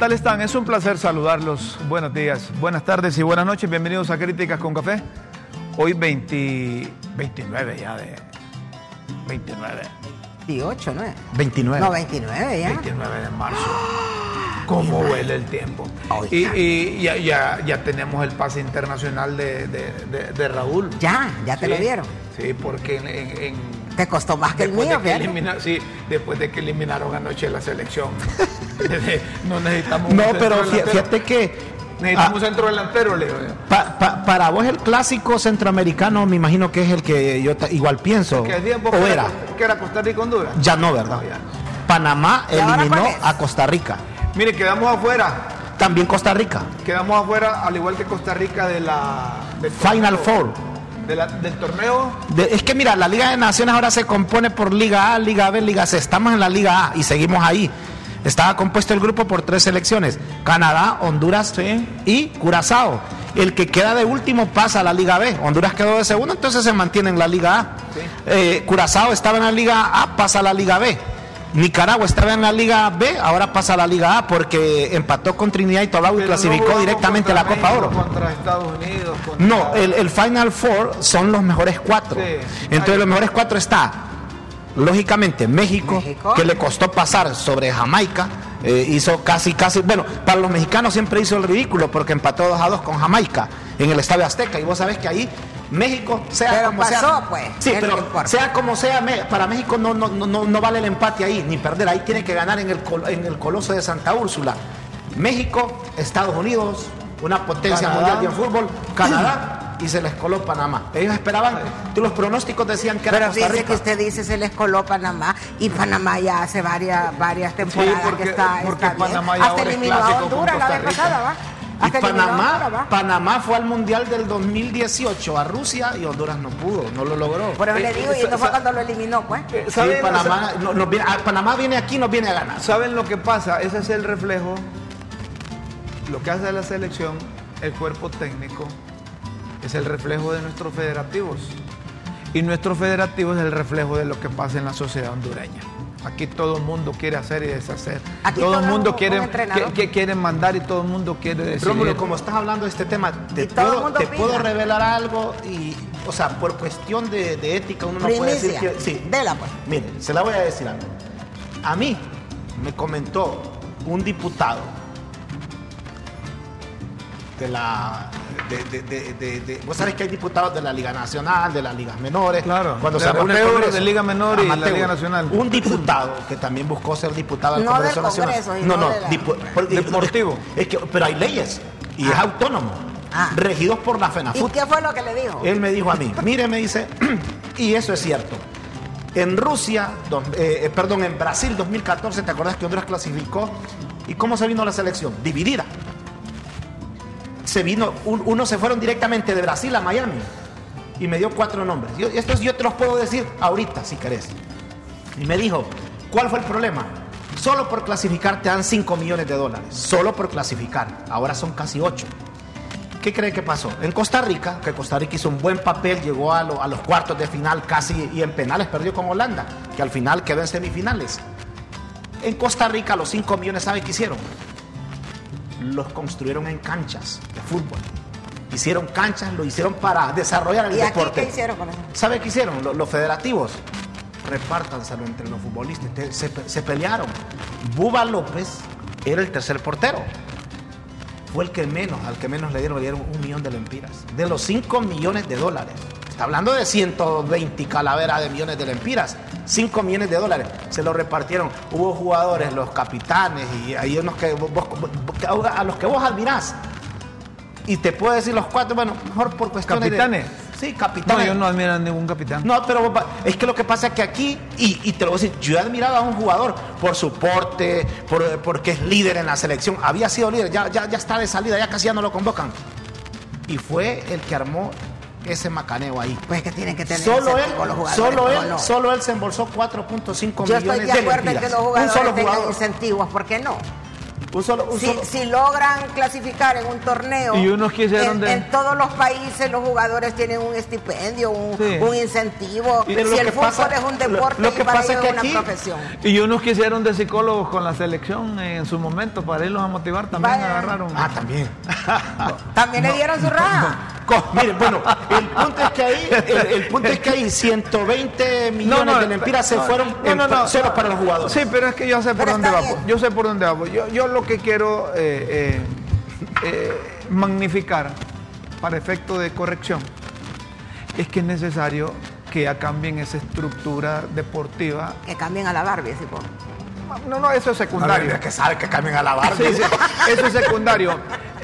Tal están? Es un placer saludarlos. Buenos días, buenas tardes y buenas noches. Bienvenidos a Críticas con Café. Hoy 20, 29 ya de... 29. 28, ¿no es? 29. No, 29 ya. 29 de marzo. ¿Cómo huele el tiempo? Y, y ya, ya, ya tenemos el pase internacional de, de- de- de Raúl. Ya, ya te Sí, lo dieron. Sí, porque en... en- en- Te costó más que el después mío, de que fíjate. elimina- sí, después de que eliminaron anoche la selección. no necesitamos No, un pero centro fí- delantero. fíjate que Necesitamos ah, centro delantero, Leo. pa- pa- para vos el clásico centroamericano me imagino que es el que yo ta- igual pienso. Que tiempo ¿O que era? que era Costa Rica Honduras. Ya no, ¿verdad? No, ya. Panamá ¿Y ahora eliminó a Costa Rica. Mire, quedamos afuera. También Costa Rica. Quedamos afuera, al igual que Costa Rica, de la. del Final Four. De la- del torneo. De- es que mira, la Liga de Naciones ahora se compone por Liga A, Liga B, Liga C. Estamos en la Liga A y seguimos ahí. Estaba compuesto el grupo por tres selecciones: Canadá, Honduras Sí. y Curazao. El que queda de último pasa a la Liga B. Honduras quedó de segundo, entonces se mantiene en la Liga A. Sí. Eh, Curazao estaba en la Liga A, pasa a la Liga B. Nicaragua estaba en la Liga B, ahora pasa a la Liga A porque empató con Trinidad y Tobago y Pero clasificó directamente a la Copa México, Oro. Contra Estados Unidos. contra- No, el, el Final Four son los mejores cuatro. Sí. Entonces Ay, los mejores cuatro está, lógicamente, México, México. que le costó pasar sobre Jamaica, eh, hizo casi, casi, bueno, para los mexicanos siempre hizo el ridículo porque empató 2 a 2 con Jamaica en el Estadio Azteca y vos sabés que ahí México, sea Pero como pasó, sea, pues, sí, pero sea como sea, para México no, no, no, no, vale el empate ahí, ni perder, ahí tiene que ganar en el, en el Coloso de Santa Úrsula. México, Estados Unidos, una potencia Canadá. mundial de fútbol, Canadá y se les coló Panamá. Ellos esperaban, tú, los pronósticos decían que era Pero Costa Rica. que usted dice se les coló Panamá y Panamá ya hace varias varias temporadas porque- que está, porque está bien. Panamá ya Hasta eliminó a Honduras la vez pasada, ¿va? Y Panamá. Panamá fue al Mundial del 2018 a Rusia y Honduras no pudo, no lo logró. Por eso Eh, le digo, y sa- no fue cuando lo eliminó, pues. Eh, Sí, ¿saben, Panamá, no- nos viene, ah, Panamá viene aquí, nos viene a ganar. ¿Saben lo que pasa? Ese es el reflejo. Lo que hace la selección, el cuerpo técnico, es el reflejo de nuestros federativos. Y nuestro federativo es el reflejo de lo que pasa en la sociedad hondureña. Aquí todo el mundo quiere hacer y deshacer. Aquí todo todo el mundo un- quiere, que, que quiere mandar y todo el mundo quiere decidir. Rómulo, como estás hablando de este tema, te, puedo, te revelar algo y, o sea, por cuestión de, de ética uno no puede decir que... Sí, Dela, pues. Mire, se la voy a decir algo. A mí me comentó un diputado de la... De, de- de- de- de- vos sabés que hay diputados de la Liga Nacional, de las ligas menores. Claro, cuando de se reúne el Congreso. de Liga Menor y la Amateur. Liga Nacional. Un diputado que también buscó ser diputado del No del Congreso Nacional. Y no, no no, de la- dipu- Deportivo. Es que, pero hay leyes y es autónomo, Ah. regidos por la ¿Y FENAFUT. qué fue lo que le dijo? Él me dijo a mí, mire, me dice, y eso es cierto. En Rusia, dos- eh, eh, perdón, en Brasil 2014, ¿te acordás que Honduras clasificó? ¿Y cómo se vino la selección? Dividida. Se vino, un- unos se fueron directamente de Brasil a Miami y me dio cuatro nombres. Yo, estos yo te los puedo decir ahorita, si querés. Y me dijo, ¿cuál fue el problema? Solo por clasificar te dan 5 millones de dólares. Solo por clasificar. Ahora son casi 8. ¿Qué cree que pasó? En Costa Rica, que Costa Rica hizo un buen papel, llegó a, a los cuartos de final casi y en penales perdió con Holanda, que al final quedó en semifinales. En Costa Rica los 5 millones, ¿sabe qué hicieron? Los construyeron en canchas de fútbol. Hicieron canchas, lo hicieron para desarrollar el ¿Y aquí deporte. qué hicieron con eso? ¿Sabe qué hicieron? Lo- Los, federativos. Repártanselo entre los futbolistas. Se pelearon. Buba López era el tercer portero. Fue el que menos, al que menos le dieron, le dieron un millón de lempiras. De los 5 millones de dólares. Está hablando de 120 calaveras de millones de lempiras. 5 millones de dólares. Se lo repartieron. Hubo jugadores, los capitanes y hay unos que vos- a los que vos admirás. Y te puedo decir los cuatro, bueno, mejor por cuestiones de- ¿Capitanes? Sí, No, capitanes. yo no admiro a ningún capitán. No, pero es que lo que pasa es que aquí, y, y te lo voy a decir, yo he admirado a un jugador por su porte, por, porque es líder en la selección. Había sido líder, ya, ya, ya está de salida, ya casi ya no lo convocan. Y fue el que armó ese macaneo ahí. Pues que tienen que tener Solo él, incentivo los jugadores. solo ¿o él, no? solo él se embolsó 4.5 Yo millones estoy de acuerdo en que los Un jugadores solo tengan jugador. incentivos, ¿por qué no? Un solo, un Si, solo- si logran clasificar en un torneo, Y unos quisieron en, de- en todos los países los jugadores tienen un estipendio, un, Sí. un incentivo. Y si lo el que fútbol pasa- es un deporte lo que y para pasa ellos es que una aquí- profesión. Y unos quisieron de psicólogos con la selección en su momento para irlos a motivar, también Vaya. agarraron. Ah, también. También le dieron su raja. Mire, bueno, el punto es que ahí, el, el punto es que ahí 120 millones de lempiras se no, fueron no, en- no, no. solo para los jugadores. Sí, pero es que yo sé por Pero dónde bien. Yo sé por dónde vamos. Yo, yo lo que quiero eh, eh, eh, magnificar para efecto de corrección es que es necesario que ya cambien esa estructura deportiva. Que cambien a la Barbie, sí, po. No, no, eso es secundario. Es que sabe que cambien a la barba. Sí, sí, eso es secundario.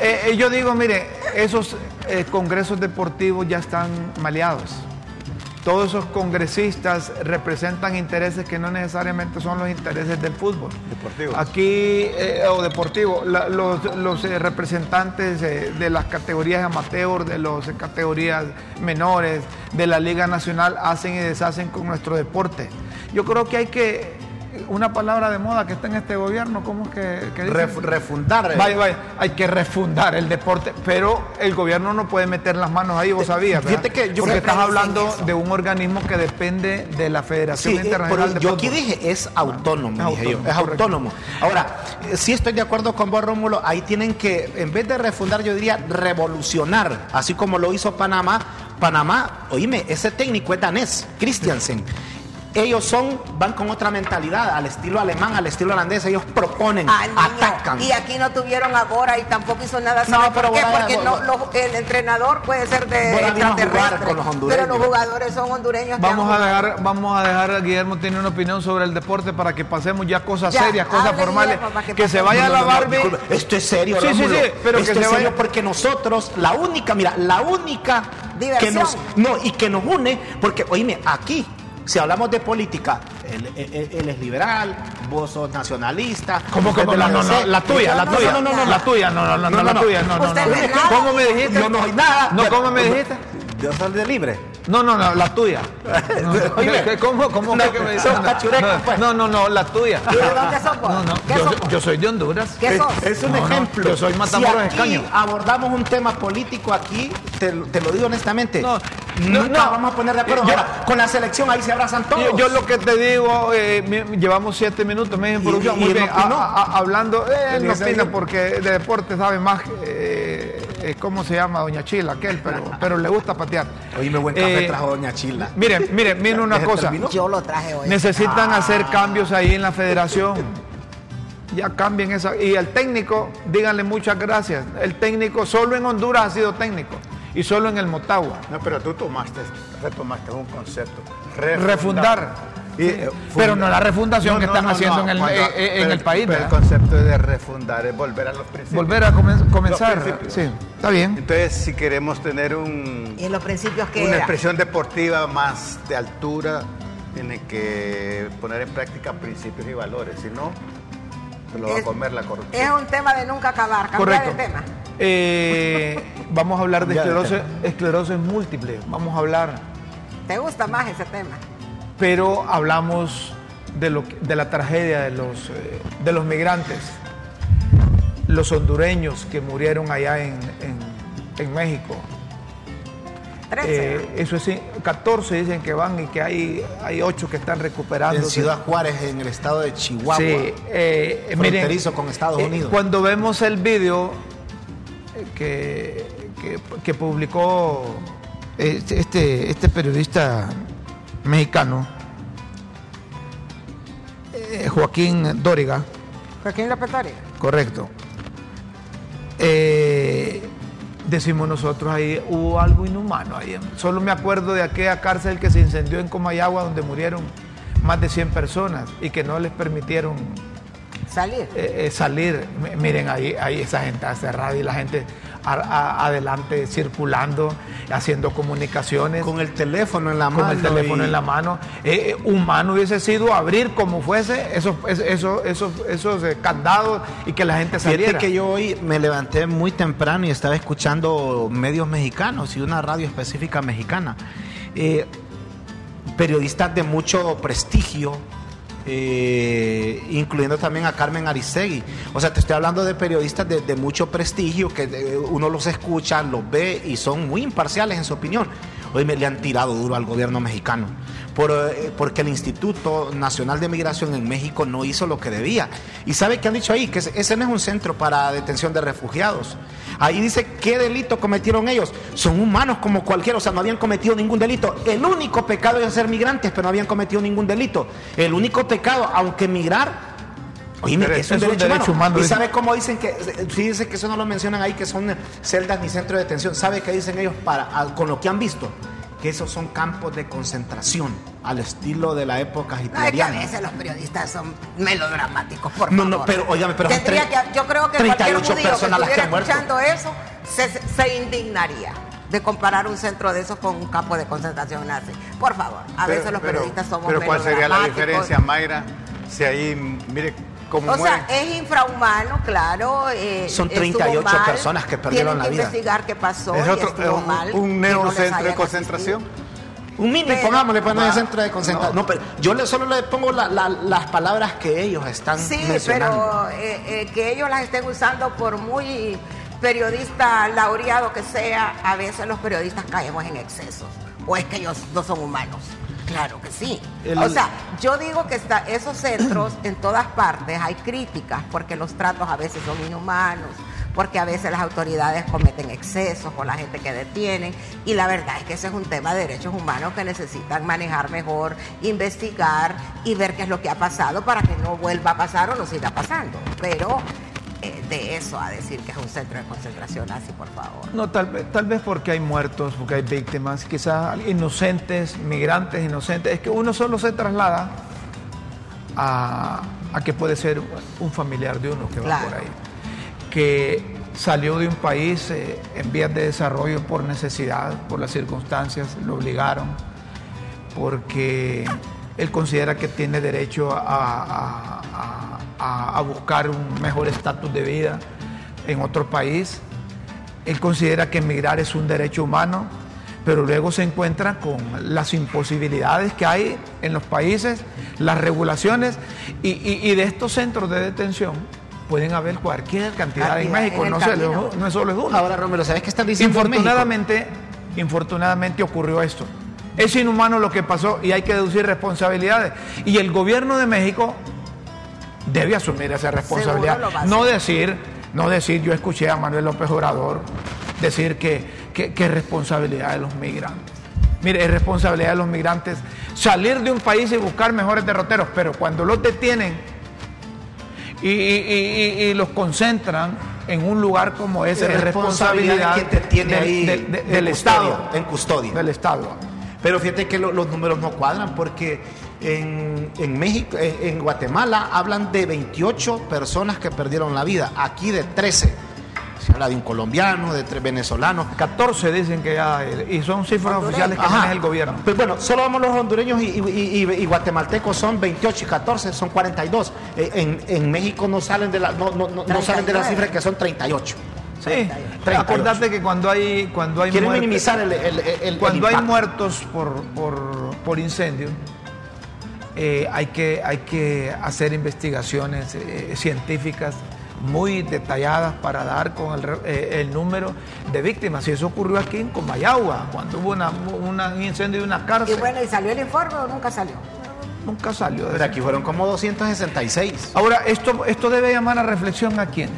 Eh, eh, yo digo, mire, esos eh, congresos deportivos ya están maleados. Todos esos congresistas representan intereses que no necesariamente son los intereses del fútbol. Deportivos. Aquí, eh, o deportivo, la- los, los, representantes de las categorías amateur, de las categorías menores, de la Liga Nacional, hacen y deshacen con nuestro deporte. Yo creo que hay que, una palabra de moda que está en este gobierno, ¿cómo es que, que dicen? Refundar. eh. Vaya, vaya, hay que refundar el deporte, pero el gobierno no puede meter las manos ahí, vos sabías, ¿verdad? Fíjate que yo- Porque estás hablando de un organismo que depende de la Federación Sí, eh, Internacional por- de yo aquí dije es autónomo, Es dije yo, es correcto. autónomo. Ahora, eh, sí estoy de acuerdo con vos, Rómulo, ahí tienen que, en vez de refundar, yo diría revolucionar, así como lo hizo Panamá. Panamá, oíme, ese técnico es danés, Christiansen. Ellos son, van con otra mentalidad, al estilo alemán, al estilo holandés, ellos proponen, niño. atacan. Y aquí no tuvieron a Bora y tampoco hizo nada. No, ¿Sabe pero por qué? Bora- Porque Bora- no, los- el entrenador puede ser de a extraterrestre, con los hondureños. Pero los jugadores son hondureños. que Vamos a dejar, vamos a dejar, Guillermo tiene una opinión sobre el deporte para que pasemos ya cosas Ya, serias, cosas hable, formales. Guillermo, que Que se vaya No, la no, no, Barbie. esto es serio, Sí, sí, Rómulo. sí, pero Esto que es se serio vaya- porque nosotros, la única, mira, la única que Diversión. nos, no, y que nos une, porque, oíme, aquí, si hablamos de política, él, él- él es liberal, vos sos nacionalista. ¿Cómo, usted cómo? de No, no, no, la tuya, la No, tuya. No, no, no, no, La tuya, no, no, no, no, la tuya, no, no, no. No. ¿Cómo me dijiste? Yo no soy nada. No, ¿cómo me dijiste? Yo soy de libre. No, no, no, la tuya. No, Oye, ¿qué- ¿Cómo, cómo no, fue que me pues. No, no, no, la tuya. ¿Y de dónde sos vos? No, no, ¿Qué yo, sos soy- vos? yo soy de Honduras. ¿Qué Es, sos? es un ejemplo. yo soy Matamoros si Escaño. abordamos un tema político aquí, te, te lo digo honestamente, No, no, nunca no. vamos a poner de acuerdo. Yo- Ahora, con la selección ahí se abrazan todos. Yo, yo lo que te digo, eh, llevamos siete minutos, me dicen producción. Muy bien, a- a- hablando, eh, él no opina porque de deporte sabe más, eh, eh, ¿cómo se llama? Doña Chila, aquel, pero, pero le gusta patear. Oíme, buen café Eh, trajo Doña Chila. Miren, miren, miren una ¿Ese cosa. terminó? Yo lo traje hoy. Necesitan Ah. hacer cambios ahí en la federación. Ya cambien esa. Y el técnico, díganle muchas gracias. El técnico solo en Honduras ha sido técnico. Y solo en el Motagua. No, pero tú tomaste, retomaste un concepto. Refundar. Y, eh, pero no la refundación que están haciendo en el- cuando- eh, eh, en pero el país, pero el concepto de refundar es volver a los principios. Volver a comen- comenzar. Los principios. Sí, está bien. Entonces, si queremos tener un, Y en los principios que una era. expresión deportiva más de altura, tiene que poner en práctica principios y valores, si no, se lo va a Es- comer la Es corrupción. un tema de nunca acabar. Cambiar Correcto. de tema. Eh, vamos a hablar de esclerosis, esclerosis múltiple. Vamos a hablar. ¿Te gusta más ese tema? pero hablamos de, lo, que- de la tragedia de los, eh, de los migrantes, los hondureños que murieron allá en, en- en México. 13. Eh, eso sí, 14 dicen que van y que hay, hay 8 que están recuperando. En Ciudad Juárez, en el estado de Chihuahua. Sí, eh, miren, Fronterizo con Estados eh, Unidos. cuando vemos el video eh, que, que, que publicó este, este, este periodista mexicano, eh, Joaquín Dóriga, Joaquín López Dóriga. correcto, eh, decimos nosotros ahí hubo algo inhumano ahí. Solo me acuerdo de aquella cárcel que se incendió en Comayagua donde murieron más de 100 personas y que no les permitieron Salir. eh, eh, salir. Miren, ahí, ahí esa gente cerrada y la gente a- a- adelante circulando, haciendo comunicaciones. Con el teléfono en la con mano. el teléfono y- en la mano. Eh, eh, humano hubiese sido abrir como fuese esos, es- esos, esos, esos eh, candados y que la gente Fíjate saliera. que yo hoy me levanté muy temprano y estaba escuchando medios mexicanos y una radio específica mexicana. Eh, periodistas de mucho prestigio, eh, incluyendo también a Carmen Aristegui. O sea, te estoy hablando de periodistas de, de mucho prestigio que eh, uno los escucha, los ve y son muy imparciales en su opinión. Hoy me le han tirado duro al gobierno mexicano por, eh, porque el Instituto Nacional de Migración en México no hizo lo que debía. ¿Y sabe qué han dicho ahí? Que ese- no es un centro para detención de refugiados. Ahí dice qué delito cometieron ellos. Son humanos como cualquiera, o sea, no habían cometido ningún delito. El único pecado es ser migrantes, pero no habían cometido ningún delito. El único pecado, aunque migrar, Oíme, que es un, Es un derecho, humano. humano, ¿Y sabe cómo dicen que, fíjense que eso no lo mencionan ahí, que son celdas ni centros de detención? ¿Sabe qué dicen ellos para, con lo que han visto? Que esos son campos de concentración, al estilo de la época Ay, que a hitleriana. veces los periodistas son melodramáticos, por No, favor. no, pero, óigame, pero son Tendría tre- que- yo creo que 38 cualquier judío que personas las que han muerto. escuchando eso se, se indignaría de comparar un centro de esos con un campo de concentración nazi. Por favor, a veces los periodistas somos Pero ¿cuál sería la diferencia, Mayra? Si ahí, mire O mueren. sea, es infrahumano, claro. eh, Son estuvo 38 mal, personas que perdieron tienen la que vida. investigar qué pasó. es y otro, estuvo es mal un, un que no de concentración. Un mini, Pero- pongámosle pues, no es Va. centro de concentración. No, pero yo le, solo le pongo la- la- las palabras que ellos están Sí, mencionando. pero eh, eh, que ellos las estén usando por muy periodista laureado que sea, a veces los periodistas caemos en excesos. O es que ellos no son humanos. Claro que sí. El- O sea, yo digo que está, esos centros en todas partes hay críticas porque los tratos a veces son inhumanos, porque a veces las autoridades cometen excesos con la gente que detienen y la verdad es que ese es un tema de derechos humanos que necesitan manejar mejor, investigar y ver qué es lo que ha pasado para que no vuelva a pasar o no siga pasando. Pero eh, de eso a decir que es un centro de concentración así, por favor. No, tal vez, tal vez porque hay muertos, porque hay víctimas, quizás inocentes, migrantes inocentes. Es que uno solo se traslada a, a que puede ser un familiar de uno que va por ahí, que salió de un país eh, en vías de desarrollo por necesidad, por las circunstancias, lo obligaron, porque él considera que tiene derecho a, a- a- a- buscar un mejor estatus de vida en otro país. Él considera que emigrar es un derecho humano, pero luego se encuentra con las imposibilidades que hay en los países, las regulaciones, y, y- y de estos centros de detención pueden haber cualquier cantidad en México, en no, camino. no solo es uno. Ahora, Romero, ¿sabes qué están diciendo? Infortunadamente, infortunadamente ocurrió esto. Es inhumano lo que pasó y hay que deducir responsabilidades. Y el gobierno de México debe asumir esa responsabilidad. No decir, no decir, yo escuché a Manuel López Obrador decir que, que, que es responsabilidad de los migrantes. Mire, es responsabilidad de los migrantes salir de un país y buscar mejores derroteros, pero cuando los detienen y, y- y- y los concentran en un lugar como ese, es responsabilidad de quien te tiene del- ahí del custodia, Estado. en custodia. Del Estado. Pero fíjate que lo- los números no cuadran porque en, en México, en, en Guatemala hablan de 28 personas que perdieron la vida, aquí de 13. Se habla de un colombiano, de tres venezolanos. 14 dicen que ya, y son cifras oficiales que Ajá. maneja el gobierno. Pues bueno, solo vamos los hondureños y, y- y- y guatemaltecos son 28 y 14, son 42. Eh, en, en México no salen de la, no, no- no- no salen de las 39. cifras que son 38. Sí, 38. acordate que cuando hay cuando hay Quieren muertes- minimizar el, el- el- el cuando hay impacto. muertos por, por, por incendio, eh, hay, que, hay que hacer investigaciones eh, científicas muy detalladas para dar con el, re- eh, el número de víctimas. Y eso ocurrió aquí en Comayagua, cuando hubo una, una- un incendio de una Y cárcel. bueno, ¿y salió el informe o nunca salió? Nunca salió Pero aquí fueron como 266. Ahora, esto, esto debe llamar a reflexión a quiénes.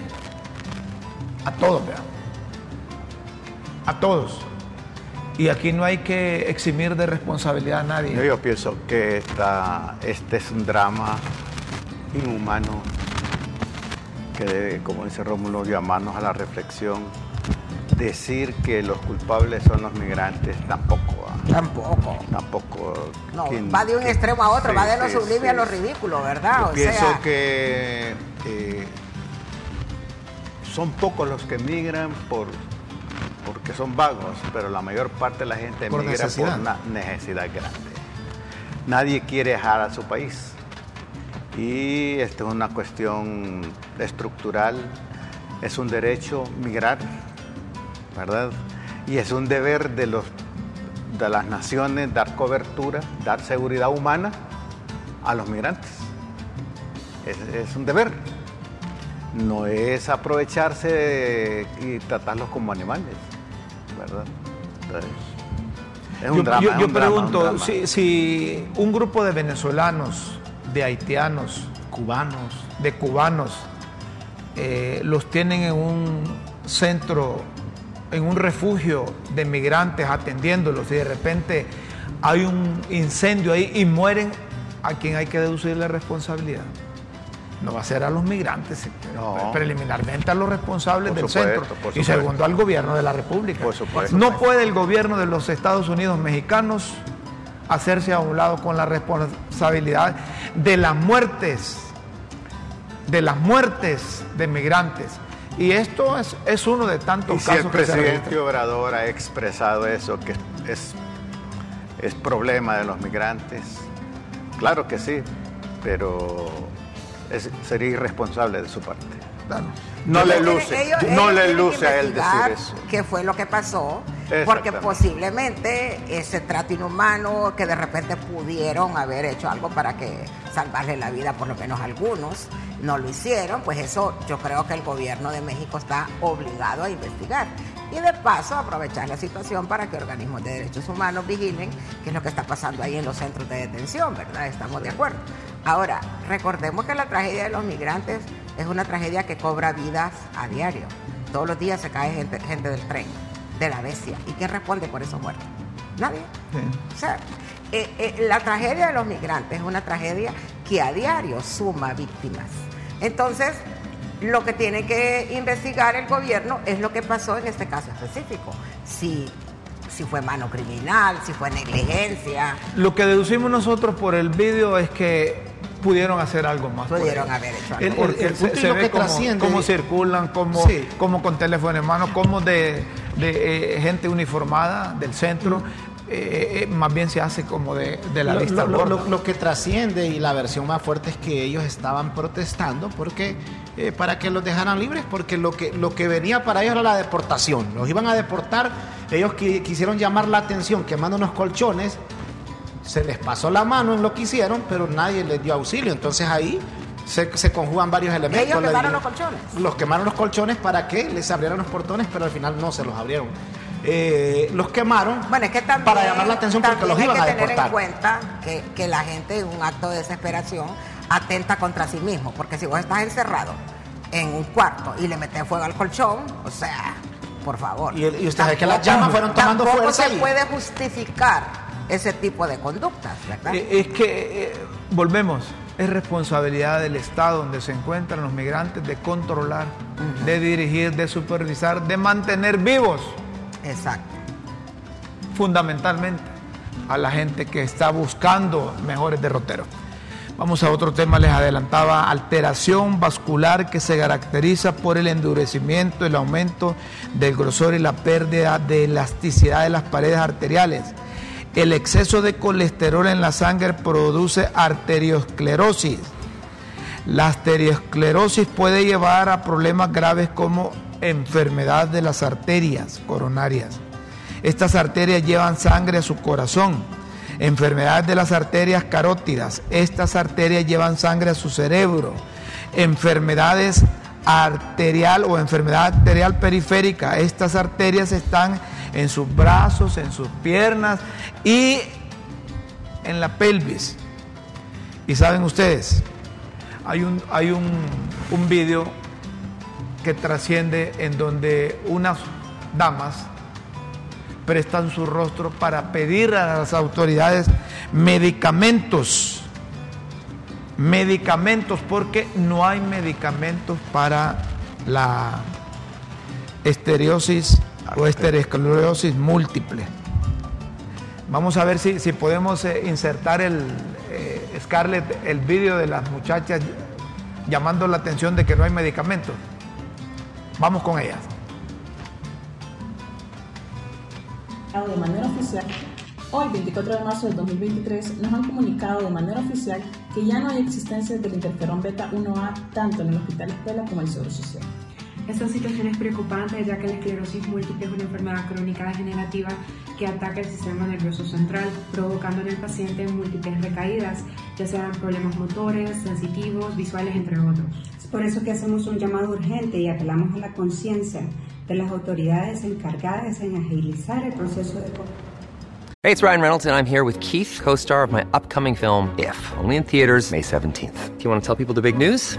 A todos, vean. A todos. Y aquí no hay que eximir de responsabilidad a nadie. Yo, yo pienso que esta, este es un drama inhumano que debe, como dice Rómulo, llamarnos a la reflexión. Decir que los culpables son los migrantes tampoco. ¿ah? Tampoco. Tampoco. No, quien- va de un quien- extremo a otro, sí, va de lo sí, sublime sí. a lo ridículo, ¿verdad? Yo o pienso sea, que eh, son pocos los que migran por porque son vagos, pero la mayor parte de la gente Por migra necesidad. por una necesidad grande. Nadie quiere dejar a su país. Y esto es una cuestión estructural, es un derecho migrar, ¿verdad? Y es un deber de, los, de las naciones dar cobertura, dar seguridad humana a los migrantes. Es, es un deber. No es aprovecharse y tratarlos como animales, ¿verdad? Entonces, es un yo, drama. yo- es yo un drama, pregunto, un drama. si, si un grupo de venezolanos, de haitianos, Cubanos. de cubanos, eh, los tienen en un centro, en un refugio de migrantes atendiéndolos y de repente hay un incendio ahí y mueren, ¿a quien hay que deducir la responsabilidad? No va a ser a los migrantes, eh, No. preliminarmente a los responsables Por del supuesto, centro y segundo al gobierno de la República. Por supuesto. No puede el gobierno de los Estados Unidos mexicanos hacerse a un lado con la responsabilidad de las muertes, de las muertes de migrantes. Y esto es, es uno de tantos Y si el casos que se presidente registran. Obrador ha expresado eso, que es, es problema de los migrantes, claro que sí, pero es- sería irresponsable de su parte. Claro. No le luce, ellos- no ellos le luce a él decir eso. ¿Qué fue lo que pasó? Porque posiblemente ese trato inhumano que de repente pudieron haber hecho algo para que salvarle la vida, por lo menos algunos, no lo hicieron, pues eso yo creo que el gobierno de México está obligado a investigar. Y de paso aprovechar la situación para que organismos de derechos humanos vigilen qué es lo que está pasando ahí en los centros de detención, ¿verdad? Estamos de acuerdo. Ahora, recordemos que la tragedia de los migrantes es una tragedia que cobra vidas a diario. Todos los días se cae gente, gente del tren, de la bestia. ¿Y quién responde por esos muertos? Nadie. Sí. O sea, eh, eh, la tragedia de los migrantes es una tragedia que a diario suma víctimas. Entonces, lo que tiene que investigar el gobierno es lo que pasó en este caso específico. Si, si fue mano criminal, si fue negligencia, Lo que deducimos nosotros por el vídeo es que pudieron hacer algo más. por Pudieron haber hecho algo El- Porque el se, punto y se lo ve que cómo, trasciende- cómo circulan, cómo, Sí. cómo con teléfono en mano, cómo de, de, eh, gente uniformada del centro, eh, eh, más bien se hace como de, de la Lo- vista lo, que trasciende y la versión más fuerte es que ellos estaban protestando porque eh, para que los dejaran libres, porque lo que, lo que venía para ellos era la deportación. Los iban a deportar, ellos qui- quisieron llamar la atención quemando unos colchones, se les pasó la mano en lo que hicieron, pero nadie les dio auxilio. Entonces ahí se, se conjugan varios elementos. Ellos quemaron los colchones. Los quemaron los colchones para que les abrieran los portones, pero al final no se los abrieron. Eh, los quemaron Bueno, es que también, para llamar la atención porque los iban a hay que tener deportar. en cuenta que, que la gente en un acto de desesperación atenta contra sí mismo, porque si vos estás encerrado en un cuarto y le metes fuego al colchón, o sea, por favor. Y y usted sabe que las llamas fueron tomando fuerza se y- puede justificar ese tipo de conductas, ¿verdad? Eh, Es que, eh, volvemos, es responsabilidad del Estado donde se encuentran los migrantes de controlar, de dirigir, de supervisar, de mantener vivos Exacto. fundamentalmente a la gente que está buscando mejores derroteros. Vamos a otro tema, les adelantaba, alteración vascular que se caracteriza por el endurecimiento, el aumento del grosor y la pérdida de elasticidad de las paredes arteriales. El exceso de colesterol en la sangre produce arteriosclerosis. La arteriosclerosis puede llevar a problemas graves como enfermedad de las arterias coronarias. Estas arterias llevan sangre a su corazón. Enfermedades de las arterias carótidas. Estas arterias llevan sangre a su cerebro. Enfermedades arterial o enfermedad arterial periférica. Estas arterias están en sus brazos, en sus piernas y en la pelvis. Y saben ustedes, hay un, hay un, un video que trasciende en donde unas damas prestan su rostro para pedir a las autoridades medicamentos. Medicamentos, porque no hay medicamentos para la esteriosis o estereosclerosis múltiple. Vamos a ver si, si podemos eh, insertar el eh, Scarlett, el vídeo de las muchachas llamando la atención de que no hay medicamentos. Vamos con ellas. De manera oficial, hoy 24 de marzo del 2023 nos han comunicado de manera oficial que ya no hay existencia del interferón beta 1A tanto en el hospital escuela como en el Seguro Social. Esta situación es preocupante ya que la esclerosis múltiple es una enfermedad crónica degenerativa que ataca el sistema nervioso central, provocando en el paciente múltiples recaídas, ya sean problemas motores, sensitivos, visuales, entre otros. Es por eso que hacemos un llamado urgente y apelamos a la conciencia de las autoridades encargadas en agilizar el proceso de... Hey, it's Ryan Reynolds and I'm here with Keith, co-star of my upcoming film If, only in theaters May 17th. Do you want to tell people the big news?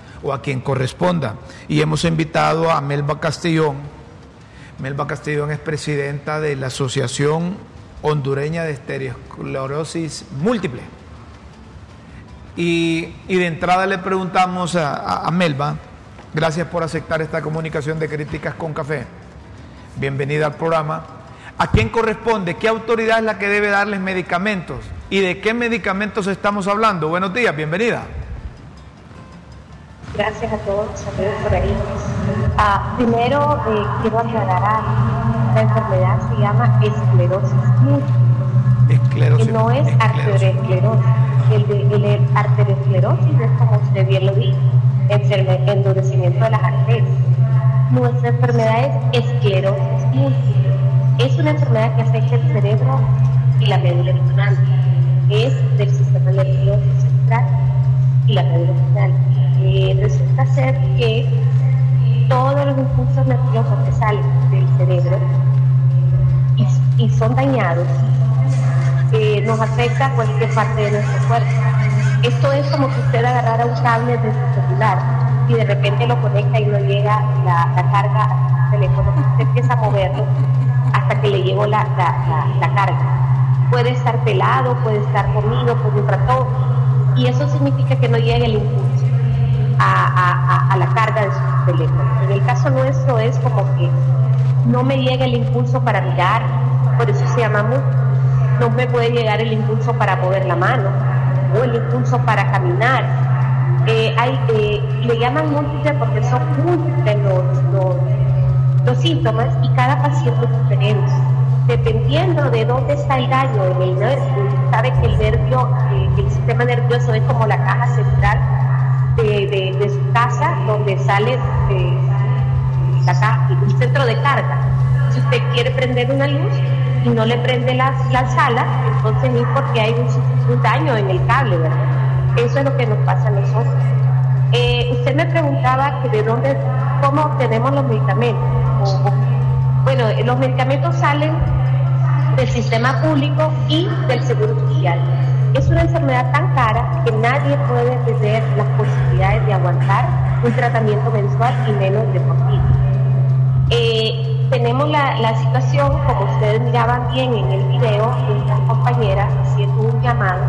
o a quien corresponda. Y hemos invitado a Melba Castellón. Melba Castellón es presidenta de la Asociación Hondureña de Estereosclerosis Múltiple. Y, de entrada le preguntamos a, a Melba, gracias por aceptar esta comunicación de críticas con café. Bienvenida al programa. ¿A quién corresponde? ¿Qué autoridad es la que debe darles medicamentos? ¿Y de qué medicamentos estamos hablando? Buenos días, bienvenida. Gracias a todos, saludos por ahí. Ah, primero eh, quiero aclarar algo. La enfermedad se llama esclerosis múltiple. Esclerosis. Que no es arteriosclerosis. El, de, el arteriosclerosis es como usted bien lo dijo, endurecimiento de las arterias. Nuestra enfermedad es esclerosis múltiple. Es una enfermedad que afecta el cerebro y la médula espinal. Es del sistema nervioso central la médula espinal. Eh, resulta ser que todos los impulsos nerviosos que salen del cerebro y, son dañados eh, nos afecta a cualquier parte de nuestro cuerpo. Esto es como que usted agarrara un cable de su celular y de repente lo conecta y no llega la, carga al teléfono. Usted empieza a moverlo hasta que le llegó la, la, carga. Puede estar pelado, puede estar comido por un ratón y eso significa que no llega el impulso a, a, a, la carga de su teléfono. En el caso nuestro es como que no me llega el impulso para mirar, por eso se llama múltiple. No me puede llegar el impulso para mover la mano o el impulso para caminar. Eh, eh, le llaman múltiple porque son múltiples los, los, los síntomas y cada paciente es diferente. Dependiendo de dónde está el daño en el nervio, sabe que el nervio, eh, el sistema nervioso es como la caja central de, su casa, donde sale de, la caja, el centro de carga. Si usted quiere prender una luz y no le prende la, la sala, entonces es porque hay un, daño en el cable, ¿verdad? Eso es lo que nos pasa a nosotros. Eh, usted me preguntaba que de dónde, cómo obtenemos los medicamentos. Bueno, los medicamentos salen del sistema público y del seguro social. Es una enfermedad tan cara que nadie puede tener las posibilidades de aguantar un tratamiento mensual y menos deportivo. Eh, tenemos la, la, situación, como ustedes miraban bien en el video, nuestras compañeras haciendo un llamado,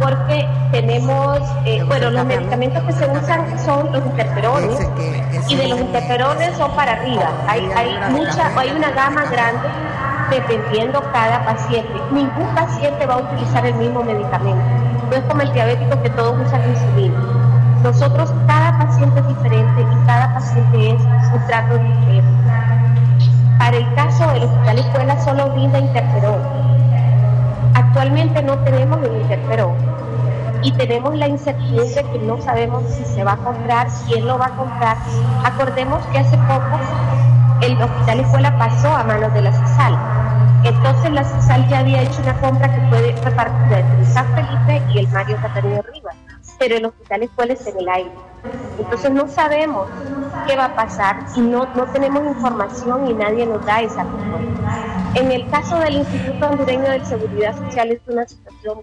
porque tenemos, eh, bueno, los medicamentos que se usan son los interferones, y de los interferones son para arriba. Hay, hay, mucha, hay una gama grande dependiendo cada paciente. Ningún paciente va a utilizar el mismo medicamento. No es como el diabético que todos usan insulina. Nosotros, cada paciente es diferente y cada paciente es un trato diferente. Para el caso del Hospital Escuela solo brinda interferón. Actualmente no tenemos el interferón y tenemos la incertidumbre que no sabemos si se va a comprar, quién lo va a comprar. Acordemos que hace poco el Hospital Escuela pasó a manos de la CISAL. Entonces la CISAL ya había hecho una compra que fue repartida entre el San Felipe y el Mario Catarino Rivas, pero el Hospital Escuela es en el aire. Entonces no sabemos qué va a pasar y no, no tenemos información y nadie nos da esa respuesta. En el caso del Instituto Hondureño de Seguridad Social es una situación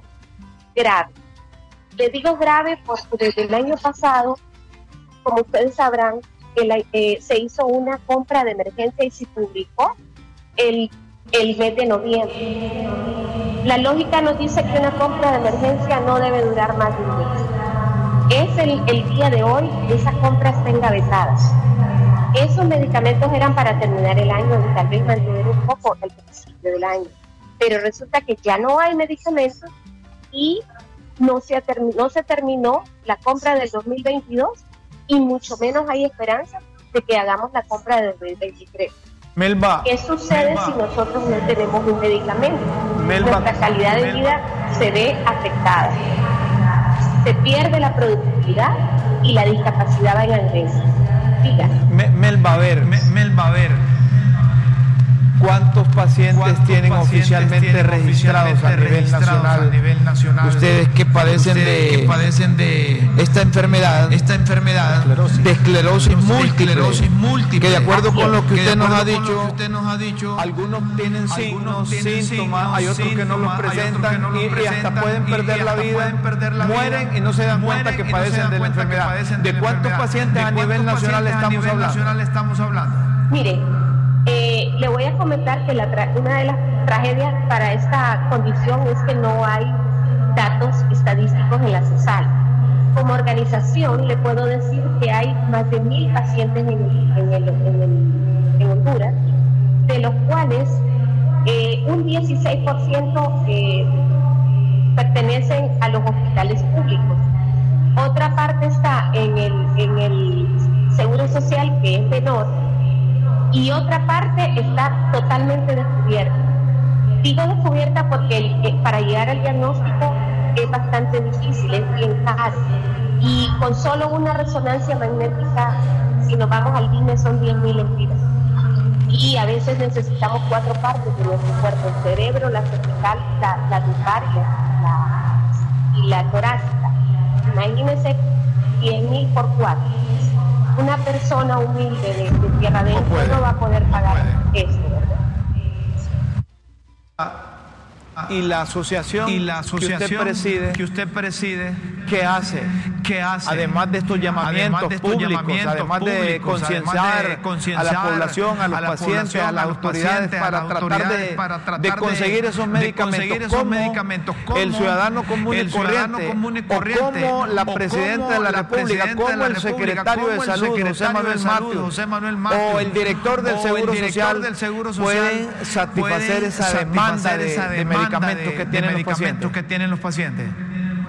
grave. Le digo grave porque desde el año pasado, como ustedes sabrán, eh, se hizo una compra de emergencia y se publicó el, el mes de noviembre. La lógica nos dice que una compra de emergencia no debe durar más de un mes. Es el, día de hoy, esa compra está engavetada. Esos medicamentos eran para terminar el año y tal vez mantener un poco el principio del año. Pero resulta que ya no hay medicamentos y no se, no se terminó la compra del 2022 y mucho menos hay esperanza de que hagamos la compra del 2023. Melba. ¿Qué sucede si nosotros no tenemos un medicamento? Nuestra calidad de vida se ve afectada. Se pierde la productividad y la discapacidad va en aumento. Melba, a ver, Melba, a ver. ¿Cuántos pacientes tienen oficialmente registrados, a, nivel nacional, Ustedes que padecen, de, padecen de esta enfermedad, esta enfermedad de esclerosis, múltiple, que de acuerdo con lo que usted nos ha dicho, usted nos ha dicho, algunos tienen signos, síntomas, hay otros que no los presentan y, hasta pueden perder la vida, mueren y no se dan cuenta que padecen de la enfermedad. ¿De cuántos pacientes a nivel nacional estamos hablando? Mire, le voy a comentar que una de las tragedias para esta condición es que no hay datos estadísticos en la CESAL. Como organización le puedo decir que hay más de mil pacientes en, Honduras, de los cuales eh, un 16% eh, pertenecen a los hospitales públicos. Otra parte está en el, en el Seguro Social, que es menor, y otra parte está totalmente descubierta. Digo descubierta porque para llegar al diagnóstico es bastante difícil, es bien caro. Y con solo una resonancia magnética, si nos vamos al DINE, son 10.000 lempiras. Y a veces necesitamos cuatro partes de nuestro cuerpo, el cerebro, la cervical, la, la la, y la torácica. Imagínense 10.000 por cuatro una persona humilde de, tierra adentro no, va a poder pagar esto, y la asociación, y la asociación que, usted preside, que usted preside, ¿qué hace? ¿Qué hace? Además de estos llamamientos públicos, además de concienciar a la población, a los pacientes, a las autoridades para tratar de, conseguir esos medicamentos, como el ciudadano común y corriente, o como la presidenta de la República, como el secretario de Salud, José Manuel Matius, o el director del Seguro Social, pueden satisfacer esa demanda de medicamentos que tienen los pacientes.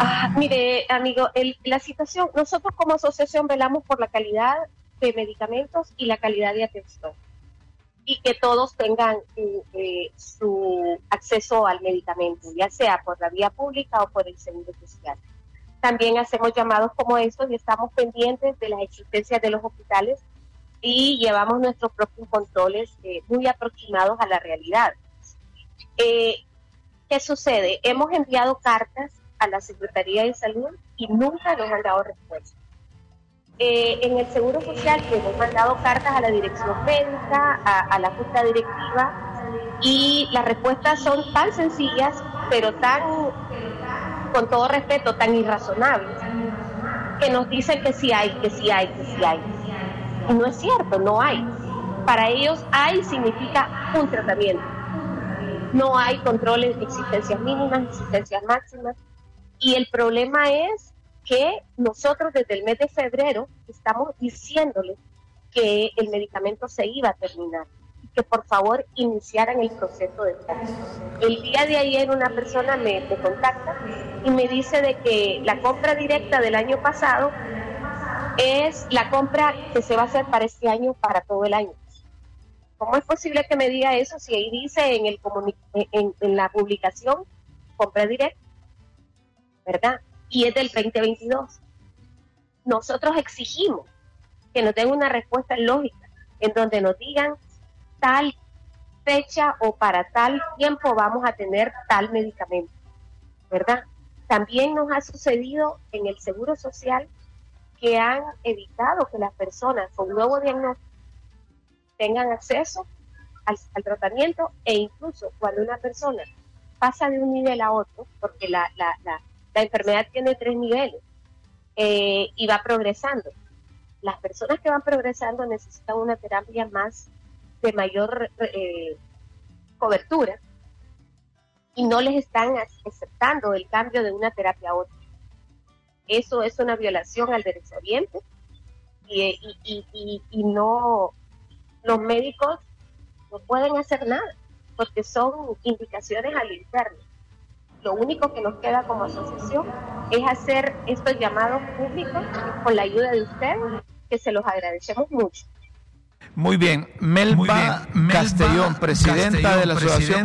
Ah, mire, amigo, la situación, nosotros como asociación velamos por la calidad de medicamentos y la calidad de atención y que todos tengan eh, eh, su acceso al medicamento, ya sea por la vía pública o por el seguro social. También hacemos llamados como estos y estamos pendientes de las existencias de los hospitales y llevamos nuestros propios controles eh, muy aproximados a la realidad. ¿Qué sucede? Hemos enviado cartas a la Secretaría de Salud y nunca nos han dado respuesta. Eh, en el Seguro Social hemos mandado cartas a la dirección médica, a, la junta directiva, y las respuestas son tan sencillas, pero tan, con todo respeto, tan irrazonables, que nos dicen que sí hay, que sí hay, que sí hay. Y no es cierto, no hay. Para ellos hay significa un tratamiento. No hay controles de existencias mínimas, existencias máximas, y el problema es que nosotros desde el mes de febrero estamos diciéndoles que el medicamento se iba a terminar y que por favor iniciaran el proceso de compra. El día de ayer una persona me, me contacta y me dice de que la compra directa del año pasado es la compra que se va a hacer para este año, para todo el año. ¿Cómo es posible que me diga eso si ahí dice en, el en, en la publicación compra directa? ¿Verdad? Y es del 2022. Nosotros exigimos que nos den una respuesta lógica, en donde nos digan tal fecha o para tal tiempo vamos a tener tal medicamento, ¿verdad? También nos ha sucedido en el Seguro Social que han evitado que las personas con nuevo diagnóstico tengan acceso al, tratamiento e incluso cuando una persona pasa de un nivel a otro, porque la, la, la, enfermedad tiene tres niveles eh, y va progresando. Las personas que van progresando necesitan una terapia más de mayor eh, cobertura y no les están aceptando el cambio de una terapia a otra. Eso es una violación al derecho y, y, y, y no, los médicos no pueden hacer nada porque son indicaciones al interno. Lo único que nos queda como asociación es hacer estos llamados públicos con la ayuda de ustedes, que se los agradecemos mucho. Muy bien, Melba, Castellón, presidenta, de, la Asociación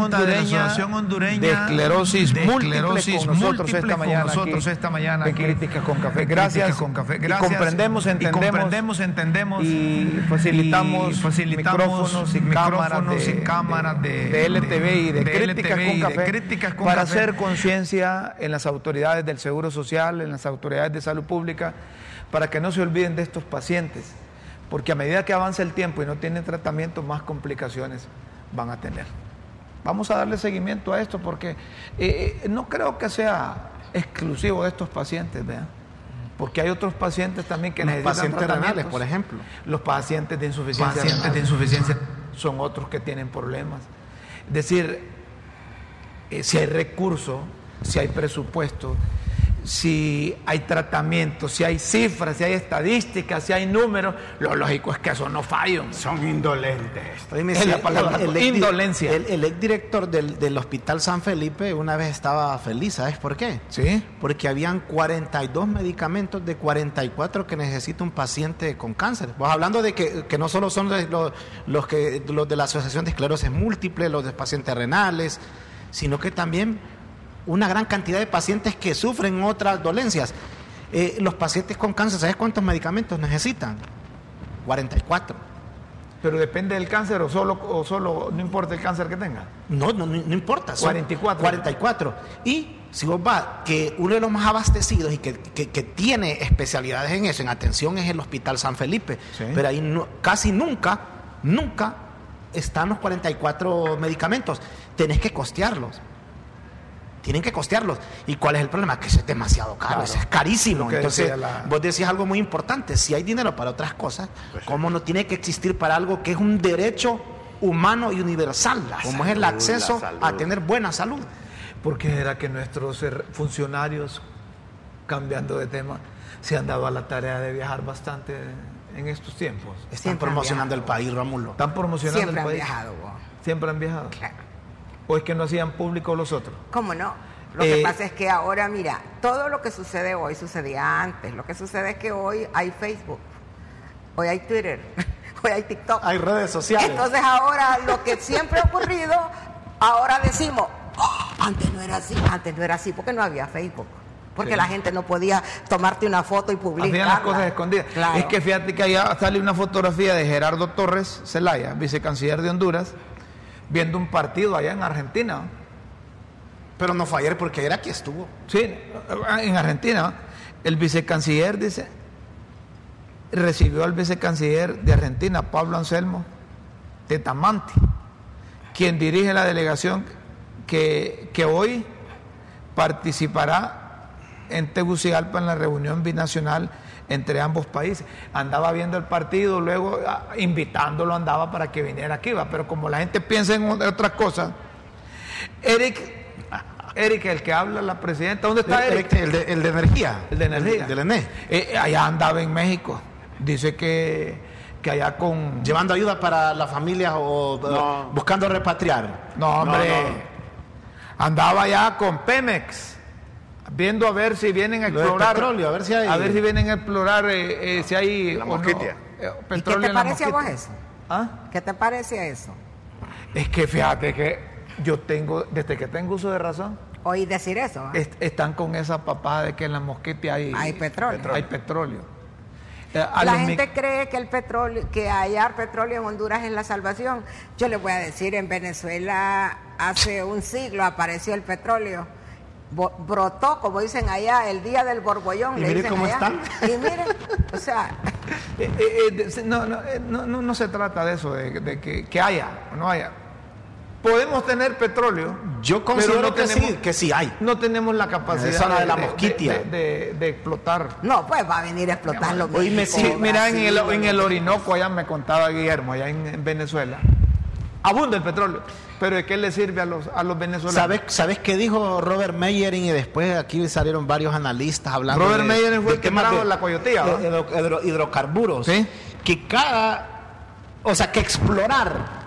Hondureña de Esclerosis, múltiple, con nosotros esta mañana, nosotros esta mañana Críticas con Café. Gracias, con café. Gracias. Y comprendemos, entendemos, y, comprendemos, entendemos, y facilitamos, facilitamos micrófonos y cámaras de, cámaras de, de, LTV y de, Críticas, con, café, críticas con para hacer conciencia en las autoridades del Seguro Social, en las autoridades de salud pública, para que no se olviden de estos pacientes porque a medida que avanza el tiempo y no tienen tratamiento, más complicaciones van a tener. Vamos a darle seguimiento a esto porque eh, eh, no creo que sea exclusivo de estos pacientes, vean. Porque hay otros pacientes también que Los pacientes renales, por ejemplo. Los pacientes de insuficiencia, pacientes de insuficiencia son otros que tienen problemas. Es decir, eh, si hay recursos, si hay presupuesto, si hay tratamiento, si hay cifras, si hay estadísticas, si hay números, lo lógico es que eso no falla. Son indolentes. Es la palabra, el, indolencia. El, el exdirector del, del, Hospital San Felipe una vez estaba feliz, ¿sabes por qué? Sí. Porque habían 42 medicamentos de 44 que necesita un paciente con cáncer. Vos hablando de que, que no solo son los, los, que, los de la Asociación de Esclerosis Múltiple, los de pacientes renales, sino que también una gran cantidad de pacientes que sufren otras dolencias. Eh, los pacientes con cáncer, ¿sabes cuántos medicamentos necesitan? 44. Pero depende del cáncer o solo, o solo no importa el cáncer que tenga. No, no, no, importa. 44. 44. Y si vos vas, que uno de los más abastecidos y que, tiene especialidades en eso, en atención, es el Hospital San Felipe. Pero ahí no, casi nunca, nunca están los 44 medicamentos. Tenés que costearlos tienen que costearlos. ¿Y cuál es el problema? Que es demasiado caro, es carísimo. Entonces, vos decís algo muy importante, si hay dinero para otras cosas, pues ¿cómo no tiene que existir para algo que es un derecho humano y universal, como es el acceso a tener buena salud? Porque era que nuestros funcionarios, cambiando de tema, se han dado a la tarea de viajar bastante en estos tiempos. Están promocionando el país, Rómulo. Están promocionando Siempre el país. Han viajado, Siempre han viajado. Claro. ¿O es que no hacían público los otros? ¿Cómo no? Lo que eh, pasa es que ahora, mira, todo lo que sucede hoy sucedía antes. Lo que sucede es que hoy hay Facebook, hoy hay Twitter, hoy hay TikTok. Hay redes sociales. Entonces ahora lo que siempre ha ocurrido, ahora decimos, oh, antes no era así, antes no era así, porque no había Facebook. Porque la gente no podía tomarte una foto y publicarla. Hacían las cosas escondidas. Es que fíjate que allá sale una fotografía de Gerardo Torres Zelaya, vicecanciller de Honduras, viendo un partido allá en Argentina. Pero no fue ayer porque era que estuvo. Sí, en Argentina. El vicecanciller dice, recibió al vicecanciller de Argentina, Pablo Anselmo Tetamanti, quien dirige la delegación que, que hoy participará en Tegucigalpa en la reunión binacional entre ambos países. Andaba viendo el partido, luego ah, invitándolo andaba para que viniera aquí, ¿va? pero como la gente piensa en otras cosas, Eric, Eric, el que habla, la presidenta, ¿dónde está Eric? El, de, energía. El de energía. El, de eh, allá andaba en México. Dice que, que allá con... Llevando ayuda para las familias o buscando repatriar. No, hombre. Andaba allá con Pemex viendo a ver si vienen a explorar. a ver si hay. A ver si vienen a explorar eh, eh, si hay. La mosquitia. Eh, ¿Y qué te parece a vos eso? ¿Ah? ¿Qué te parece eso? Es que fíjate que yo tengo, desde que tengo uso de razón. Oí decir eso. ¿ah? están con esa papada de que en la mosquitia hay, hay petróleo. Hay petróleo. la gente cree que el petróleo, que hallar petróleo en Honduras es la salvación. Yo les voy a decir, en Venezuela hace un siglo apareció el petróleo brotó, como dicen allá, el día del borbollón. Y mire cómo están. Y miren, o sea... Eh, eh, eh, no, no, no, no, se trata de eso, de, que, que, haya o no haya. Podemos tener petróleo. Yo considero que, sí, que sí hay. No tenemos la capacidad de, de, la mosquitia. De, explotar. No, pues va a venir a explotar lo mismo. mira, en el, en el Orinoco, allá me contaba Guillermo, allá en Venezuela, abunda el petróleo. Pero ¿de qué le sirve a los, a los venezolanos? ¿Sabes, ¿Sabes qué dijo Robert Meyering? Y después aquí salieron varios analistas hablando Robert Meyering fue el que la coyotía. De, hidrocarburos. Que cada... O sea, que explorar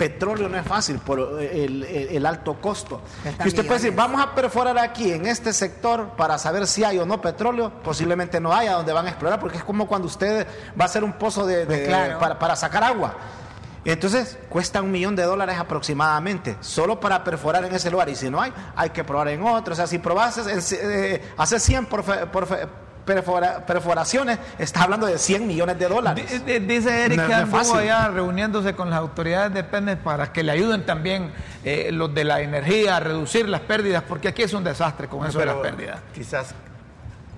petróleo no es fácil por el, alto costo. y usted puede decir, vamos a perforar aquí en este sector para saber si hay o no petróleo, posiblemente no haya donde van a explorar, porque es como cuando usted va a hacer un pozo de, para, para, sacar agua. Entonces cuesta un millón de dólares aproximadamente, solo para perforar en ese lugar. Y si no hay, hay que probar en otro. O sea, si probases, eh, hace 100 perforaciones, estás hablando de 100 millones de dólares. dice Eric que anduvo allá reuniéndose con las autoridades de Pemex para que le ayuden también eh, los de la energía a reducir las pérdidas, porque aquí es un desastre con eso de las pérdidas. Quizás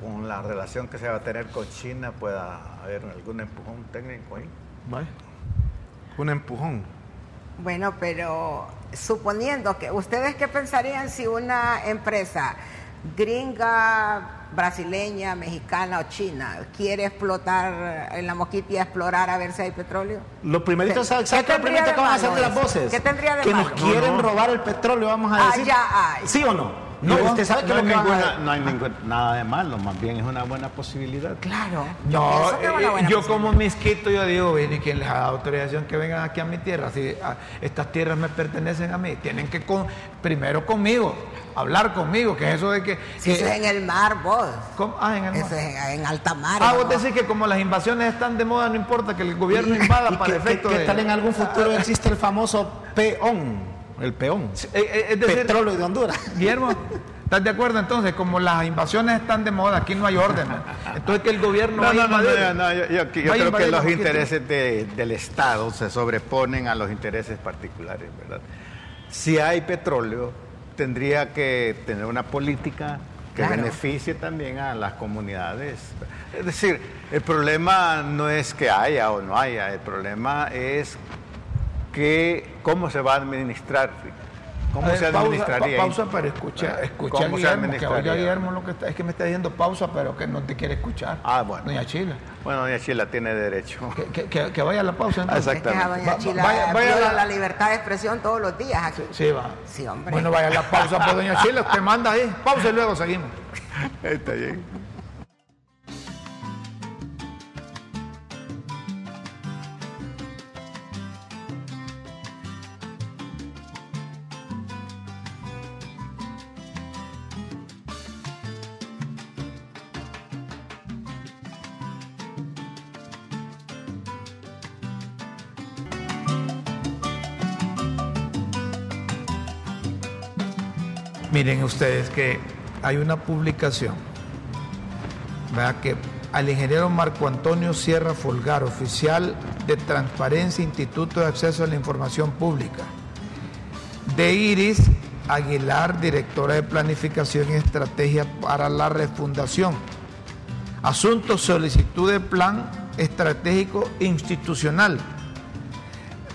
con la relación que se va a tener con China pueda haber algún empujón técnico ahí. Vale un empujón. Bueno, pero suponiendo que, ¿ustedes qué pensarían si una empresa gringa, brasileña, mexicana o china quiere explotar en la mosquitia, explorar a ver si hay petróleo? Lo primerito, ¿sabes qué que van a hacer de las voces? ¿Qué tendría de Que nos quieren robar el petróleo, vamos a decir. Ah, ya ¿Sí o no? No, usted sabe que no, hay, no hay nada de malo, más bien es una buena posibilidad. Claro. No, eh, yo como misquito yo digo, y quien les da autorización que vengan aquí a mi tierra, si estas tierras me pertenecen a mí, tienen que con, primero conmigo, hablar conmigo, que es eso de que... Si eso es en el mar, vos. Ah, en el mar. Eso es en alta mar. Ah, vos decís que como las invasiones están de moda, no importa que el gobierno invada para efecto ¿Qué tal en algún futuro existe el famoso peón? El peón. Eh, eh, es decir, Petróleo de Honduras. Guillermo, ¿estás de acuerdo entonces? Como las invasiones están de moda, aquí no hay orden. Entonces que el gobierno... No, no, no, no, yo, creo que los intereses del Estado se sobreponen a los intereses particulares, ¿verdad? Si hay petróleo, tendría que tener una política que beneficie también a las comunidades. Es decir, el problema no es que haya o no haya, el problema es que cómo se va a administrar. ¿Cómo se administraría? Pausa, para escuchar, escuchar a Guillermo, que oiga Guillermo lo que está, es que me está diciendo pausa, pero que no te quiere escuchar. Ah, bueno. Doña Chila. Bueno, Doña Chila tiene derecho. Que, que, que vaya a la pausa entonces. Exactamente. Es que Doña Chila vaya, vaya la... la... libertad de expresión todos los días aquí. Sí, va. Sí, hombre. Bueno, vaya a la pausa, pues Doña Chila, usted manda ahí. Pausa y luego seguimos. está bien. Miren ustedes que hay una publicación que al ingeniero Marco Antonio Sierra Folgar, oficial de Transparencia, Instituto de Acceso a la Información Pública, de Iris Aguilar, directora de Planificación y Estrategia para la Refundación. Asunto solicitud de plan estratégico institucional.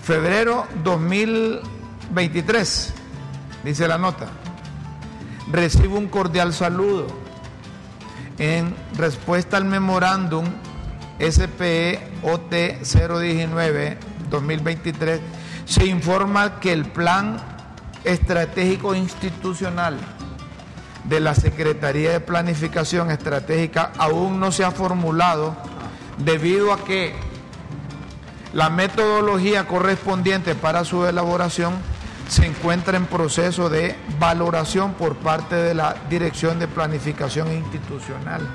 Febrero 2023, dice la nota. Recibo un cordial saludo. En respuesta al memorándum SPE OT 019-2023, se informa que el plan estratégico institucional de la Secretaría de Planificación Estratégica aún no se ha formulado debido a que la metodología correspondiente para su elaboración se encuentra en proceso de valoración por parte de la Dirección de Planificación Institucional.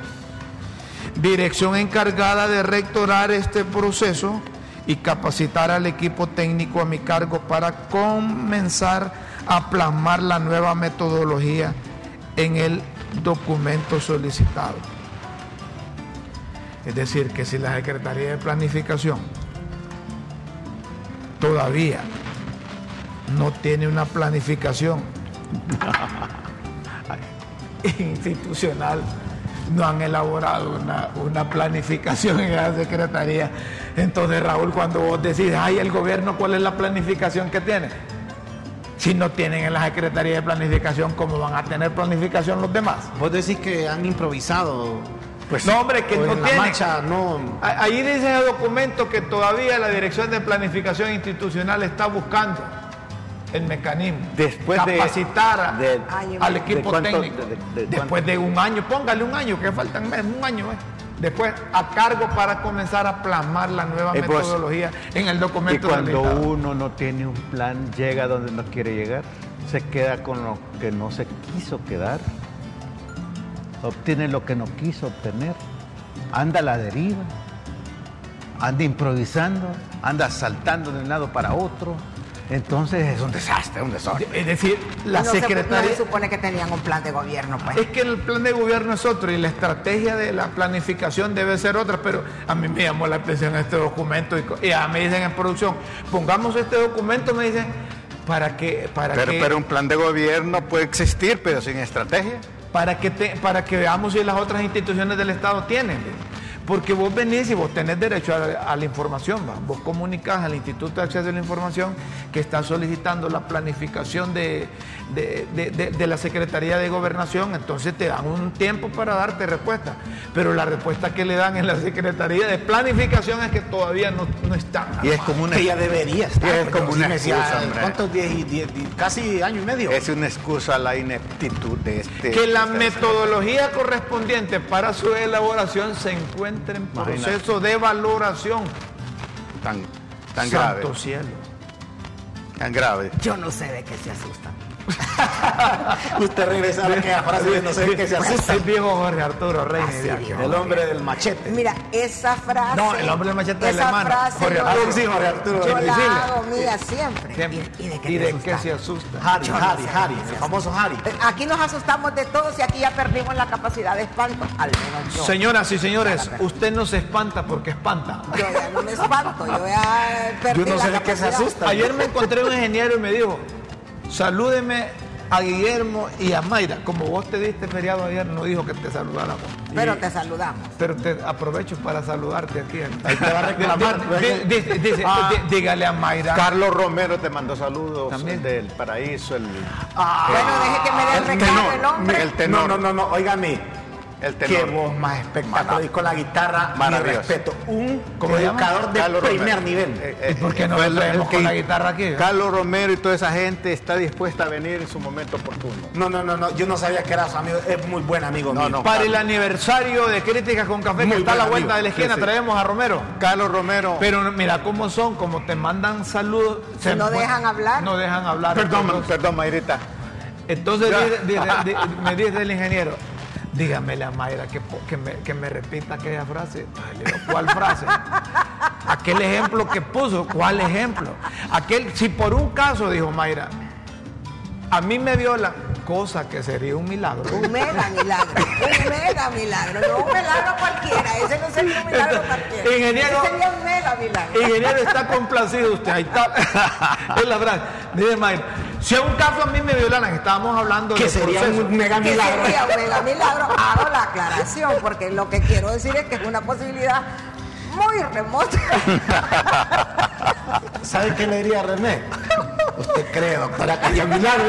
Dirección encargada de rectorar este proceso y capacitar al equipo técnico a mi cargo para comenzar a plasmar la nueva metodología en el documento solicitado. Es decir, que si la Secretaría de Planificación todavía no tiene una planificación institucional no han elaborado una, una planificación en la Secretaría. Entonces, Raúl, cuando vos decís, ay, el gobierno, ¿cuál es la planificación que tiene? Si no tienen en la Secretaría de Planificación, ¿cómo van a tener planificación los demás? Vos decís que han improvisado. Pues, no, hombre, que no en la tienen. marcha, no. Ahí dice el documento que todavía la Dirección de Planificación Institucional está buscando el mecanismo. Después de- capacitar de- y al equipo ¿De cuánto- técnico. de- de- de Después de un año, póngale un año, que faltan meses, un año. eh. Después a cargo para comenzar a plasmar la nueva Eh, vos- metodología en el Y documento cuando realizado. uno no tiene un plan, llega donde no quiere llegar, se queda con lo que no se quiso quedar, obtiene lo que no quiso obtener, anda a la deriva, anda improvisando, anda saltando de un lado para otro. Entonces es un desastre, un desorden. Es decir, la no se- secretaria... no se supone que tenían un plan de gobierno, pues. Es que el plan de gobierno es otro y la estrategia de la planificación debe ser otra, pero a mí me llamó la atención este documento y, ya me dicen en producción, pongamos este documento, me dicen, para que, para Pero, que, pero un plan de gobierno puede existir, pero sin estrategia. para que te- para que veamos si las otras instituciones del Estado tienen. Porque vos venís y vos tenés derecho a, la información, ¿va? vos comunicás al Instituto de Acceso a la Información que está solicitando la planificación de, de- de- de- de la Secretaría de Gobernación, entonces te dan un tiempo para darte respuesta. Pero la respuesta que le dan en la Secretaría de Planificación es que todavía no, no está. Y es como una, Que ya debería estar. y es como una excusa, hombre. ¿Cuántos? Diez y diez- y casi año y medio. Es una excusa a la ineptitud de este. que la metodología correspondiente para su elaboración se encuentre en Imagínate. proceso de valoración. tan, tan grave. Santo cielo. Tan grave. Yo no sé de qué se asustan. Usted regresa a aquella frase de no sé qué se asusta. El viejo Jorge Arturo Reyes. El hombre del machete. Mira, esa frase. No, el hombre del machete hermano. frase Jorge Arturo. Sí, Jorge Arturo. yo la hago mía siempre. Siempre. ¿Y, y de qué, ¿Y de qué se asusta? Harry, Harry, Harry, el famoso Harry. Eh, Aquí nos asustamos de todos y aquí ya perdimos la capacidad de espanto. Al menos yo. Señoras y señores, usted no se espanta porque espanta. Yo ya no me espanto, yo ya perdí Yo no sé la de qué se asusta. Ayer me encontré un ingeniero y me dijo, salúdeme a Guillermo y a Mayra. Como vos te diste feriado ayer, no dijo que te saludáramos. Pero te saludamos. Pero te aprovecho para saludarte aquí. Ahí te va a reclamar. Di- di- di- dice, Ah. di- dígale a Mayra. Carlos Romero te mandó saludos También. del paraíso, el, bueno, deje que me dé el el recado tenor. el hombre. el tenor. No, no, no, no, óigame. El Qué tenor. voz más espectacular. Y con la guitarra, mi respeto. Un ¿Cómo se llama? educador de Carlos primer Romero. nivel. Eh, eh, ¿Y por qué no lo el- traemos el que- con la guitarra aquí? Carlos Romero y toda esa gente está dispuesta a venir en su momento oportuno. No, no, no, no, yo no sabía que era su amigo. Es muy buen amigo No, mío. no. Para el aniversario de Críticas con Café, Muy que está a la vuelta amigo. de la esquina, Sí, sí. traemos a Romero. Carlos Romero. Pero mira cómo son, como te mandan saludos. se no dejan hablar. No dejan hablar. perdón, perdón, Mayrita. Entonces me dice el ingeniero, dígamele a Mayra que, que, me, que me repita aquella frase. ¿Cuál frase? Aquel ejemplo que puso, ¿cuál ejemplo? Aquel, si por un caso, dijo Mayra, a mí me viola, cosa que sería un milagro. Un mega milagro, un mega milagro, no un milagro cualquiera, ese no sería un milagro cualquiera. Ingeniero- ese sería un mega milagro. Ingeniero está complacido usted, ahí está. es la frase. Dice Mayra, si a un caso a mí me violaran, estábamos hablando Que de sería proceso. un mega Que milagro. sería un mega milagro, hago la aclaración, porque lo que quiero decir es que es una posibilidad muy remota. ¿Sabe qué le diría a René? Usted cree, doctora, que haría milagro.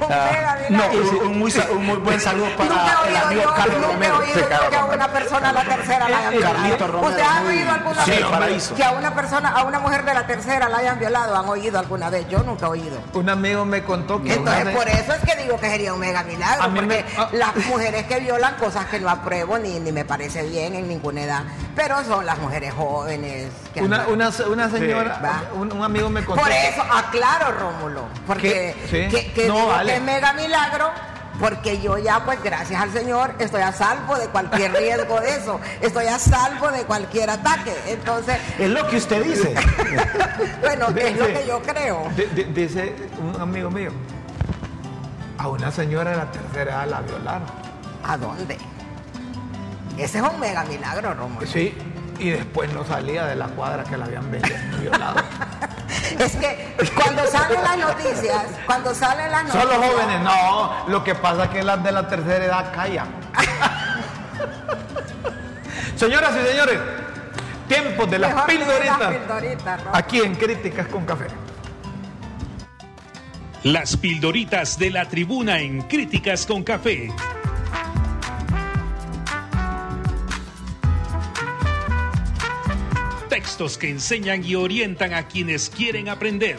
un mega No, un, un muy, un muy buen saludo para el amigo yo, Carlos nunca he Romero. oído que a una persona a la tercera la hayan Carlito violado. Romero, ¿Ustedes han muy- oído alguna sí, vez paraíso. que a una persona, a una mujer de la tercera la hayan violado? ¿Han oído alguna vez? Yo nunca he oído. Un amigo me contó que Entonces, una- por eso es que digo que sería un mega milagro, mí me- porque ah. las mujeres que violan cosas que no apruebo ni, ni me parece bien en ninguna edad, pero son las mujeres jóvenes. que Una, una, una señora, un, un amigo me contó. Por eso, aclaro, Rómulo, porque ¿Qué? Sí. que, que No, digo vale. que es mega milagro, porque yo ya, pues gracias al Señor, estoy a salvo de cualquier riesgo de eso, estoy a salvo de cualquier ataque. Entonces, Es lo que usted dice. bueno, es lo que yo creo. di- di- Dice un amigo mío, a una señora de la tercera edad la violaron. ¿A dónde? Ese es un mega milagro, Rómulo. Sí, y después no salía de la cuadra que la habían violado. Es que cuando salen las noticias, cuando salen las noticias. Son los jóvenes, no. Lo que pasa es que las de la tercera edad callan. Señoras y señores, tiempos de las Mejor que de las pildoritas. pildoritas, ¿no? Aquí en Críticas con Café. Las pildoritas de la tribuna en Críticas con Café. Textos que enseñan y orientan a quienes quieren aprender.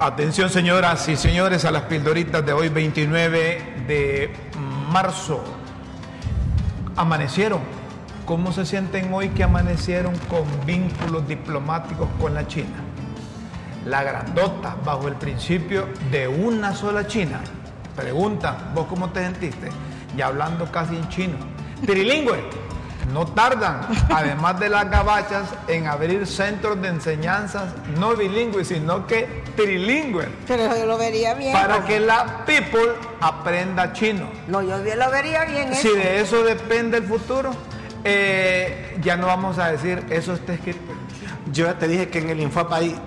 Atención señoras y señores a las pildoritas de hoy 29 de marzo. Amanecieron. ¿Cómo se sienten hoy que amanecieron con vínculos diplomáticos con la China? La grandota bajo el principio de una sola China. Pregunta, ¿vos cómo te sentiste? Ya hablando casi en chino. Trilingüe. No tardan, además de las gabachas, en abrir centros de enseñanzas no bilingües, sino que trilingües, Pero yo lo vería bien. para ¿no? que la people aprenda chino. No, yo bien lo vería bien. Si eso. de eso depende el futuro, eh, ya no vamos a decir eso está escrito. Yo ya te dije que en el Infop hay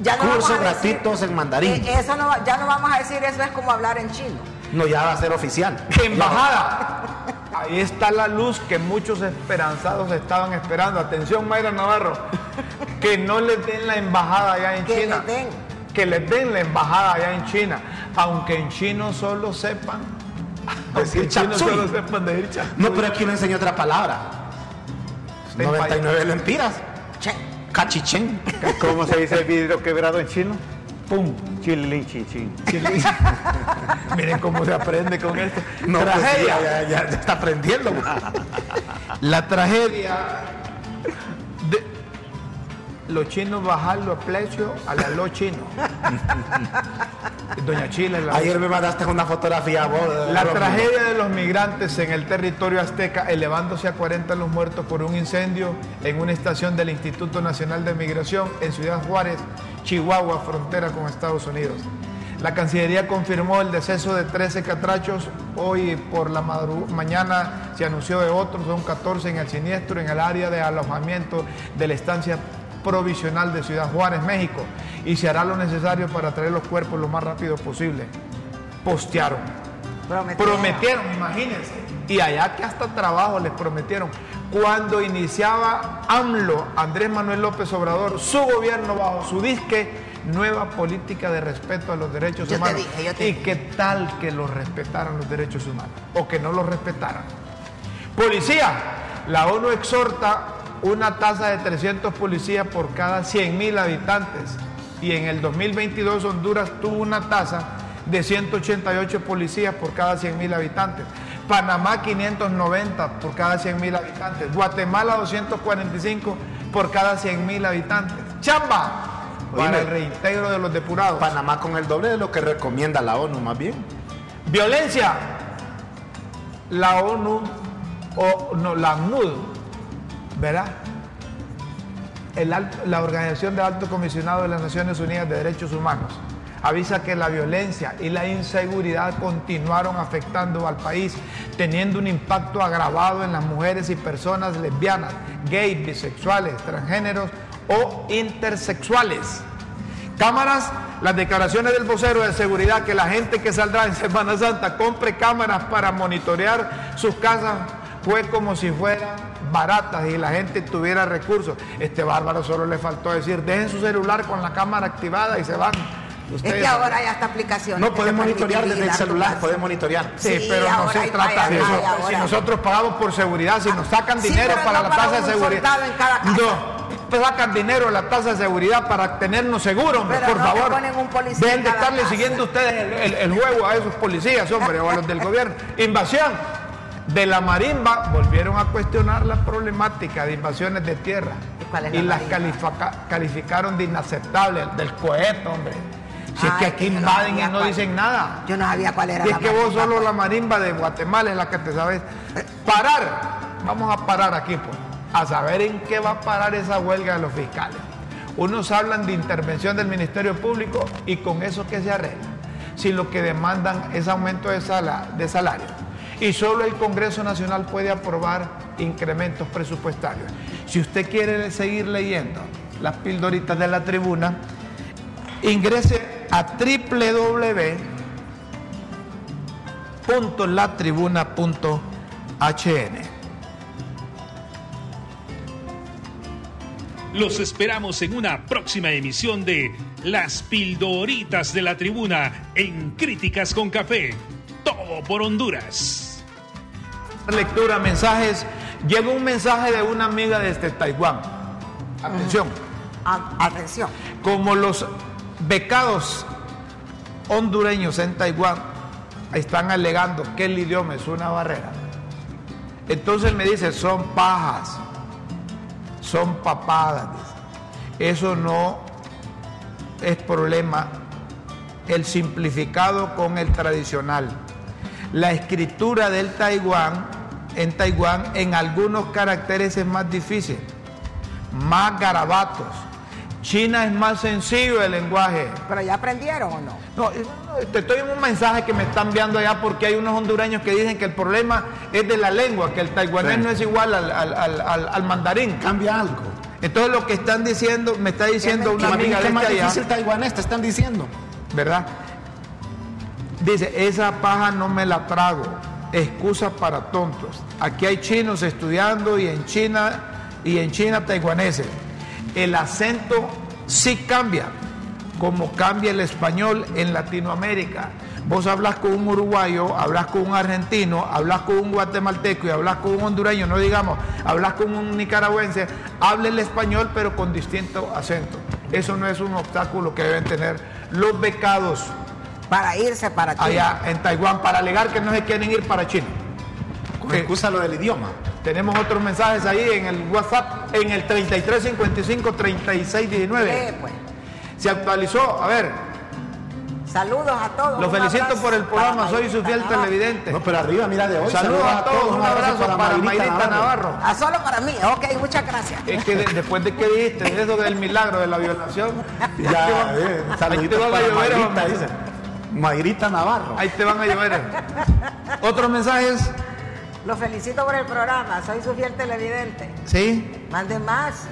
Ya no cursos gratuitos en mandarín. Eh, eso no, va- ya no vamos a decir eso es como hablar en chino. No, ya va a ser oficial. Embajada. Ahí está la luz que muchos esperanzados estaban esperando. Atención, Mayra Navarro. Que no les den la embajada allá en Que China. les den. Que les den la embajada allá en China. Aunque en chino solo sepan. Chino solo decir chapsui. No, pero aquí no enseñó otra palabra. 99 lempiras. Che. Cachichen. ¿Cómo se dice el vidrio quebrado en chino? Pum. Chilin, chinchin. Miren cómo se aprende con esto. No, pues tragedia. ya, ya- ya está aprendiendo. La tragedia de los chinos bajarlo a precio a la lo chino. Doña Chile, la, Ayer me mandaste una fotografía vos. la tragedia de los migrantes en el territorio azteca, elevándose a 40 los muertos por un incendio en una estación del Instituto Nacional de Migración en Ciudad Juárez, Chihuahua, frontera con Estados Unidos. La Cancillería confirmó el deceso de 13 catrachos. Hoy por la mañana se anunció de otros, son 14 en el siniestro en el área de alojamiento de la estancia provisional de Ciudad Juárez, México. Y se hará lo necesario para traer los cuerpos lo más rápido posible. Postearon. Prometieron. Prometieron, imagínense. Y allá que hasta trabajo les prometieron. Cuando iniciaba AMLO, Andrés Manuel López Obrador, su gobierno bajo su disque nueva política de respeto a los derechos Yo te humanos. dije, yo te y qué tal que los respetaran los derechos humanos o que no los respetaran. Policía, la ONU exhorta una tasa de 300 policías por cada 100 mil habitantes y en el 2022 Honduras tuvo una tasa de 188 policías por cada 100 mil habitantes. Panamá 590 por cada 100 mil habitantes. Guatemala 245 por cada 100 mil habitantes. Chamba para Oíme. el reintegro de los depurados. Panamá con el doble de lo que recomienda la ONU, más bien. Violencia. La ONU, o no, la ACNUD, ¿verdad? El la Organización de Alto Comisionado de las Naciones Unidas de Derechos Humanos avisa que la violencia y la inseguridad continuaron afectando al país, teniendo un impacto agravado en las mujeres y personas lesbianas, gays, bisexuales, transgéneros o intersexuales. Cámaras, las declaraciones del vocero de seguridad que la gente que saldrá en Semana Santa compre cámaras para monitorear sus casas fue como si fueran baratas y la gente tuviera recursos. Este bárbaro solo le faltó decir, dejen su celular con la cámara activada y se van. Es Ustedes que ahora hay hasta aplicaciones. No permiten monitorear desde el celular, puede monitorear. Sí, Sí, pero no se trata de eso. Si nosotros pagamos por seguridad, si nos sacan Sí, dinero para no la tasa de seguridad. soldado en cada casa. No, pues sacan dinero la tasa de seguridad para tenernos seguros, hombre, Pero por no favor. un Dejen en de estarle casa. siguiendo ustedes el, el- el juego a esos policías, hombre, o a los del gobierno. Invasión. De la marimba volvieron a cuestionar la problemática de invasiones de tierra ¿Y cuál es y la las calificaron de inaceptables, del cohete, hombre. Si es que aquí yo no invaden y no cuál. dicen nada. Yo no sabía cuál era Y la es que vos solo pues. la marimba de Guatemala es la que te sabes. Parar, vamos a parar aquí, pues, a saber en qué va a parar esa huelga de los fiscales. Unos hablan de intervención del Ministerio Público y con eso que se arregla. Si lo que demandan es aumento de, sala- de salario. y solo el Congreso Nacional puede aprobar incrementos presupuestarios. Si usted quiere seguir leyendo las pildoritas de la tribuna, ingrese a www.latribuna.hn. Los esperamos en una próxima emisión de Las Pildoritas de la Tribuna en Críticas con Café. Todo por Honduras. Lectura, mensajes. Llega un mensaje de una amiga desde Taiwán. Atención. Atención. Como los becados hondureños en Taiwán están alegando que el idioma es una barrera. Entonces me dice, son pajas, son papadas. Eso no es problema. El simplificado con el tradicional. La escritura del Taiwán, en Taiwán, en algunos caracteres es más difícil, más garabatos China es más sencillo el lenguaje. ¿Pero ya aprendieron o no? No, te estoy en un mensaje que me están enviando allá porque hay unos hondureños que dicen que el problema es de la lengua, que el taiwanés no es igual al, mandarín. Cambia algo. Entonces lo que están diciendo, me está diciendo una amiga de más allá, difícil taiwanés, te están diciendo. ¿Verdad? Dice, esa paja no me la trago. Excusa para tontos. Aquí hay chinos estudiando y en China y en China taiwaneses el acento sí cambia, como cambia el español en Latinoamérica. Vos hablas con un uruguayo, hablas con un argentino, hablas con un guatemalteco y hablas con un hondureño, no digamos, hablas con un nicaragüense, habla el español pero con distinto acento. Eso no es un obstáculo que deben tener los becados. Para irse para China. Allá en Taiwán, para alegar que no se quieren ir para China. Con excusa lo del idioma. Tenemos otros mensajes ahí en el WhatsApp, en el 3355-3619. pues. Se actualizó, a ver. Saludos a todos. Los felicito por el programa, soy su fiel televidente. No, pero arriba, mira de hoy. Saludos, a todos, un abrazo, para, Mayrita Navarro. Ah, solo para mí, ok, muchas gracias. Es que después de que dijiste eso del milagro de la violación, ya, eh, saluditos para Mayrita, dice. Mayrita Navarro. Ahí te van a llover. Otros mensajes. Los felicito por el programa, soy su fiel televidente. ¿Sí? Mande más.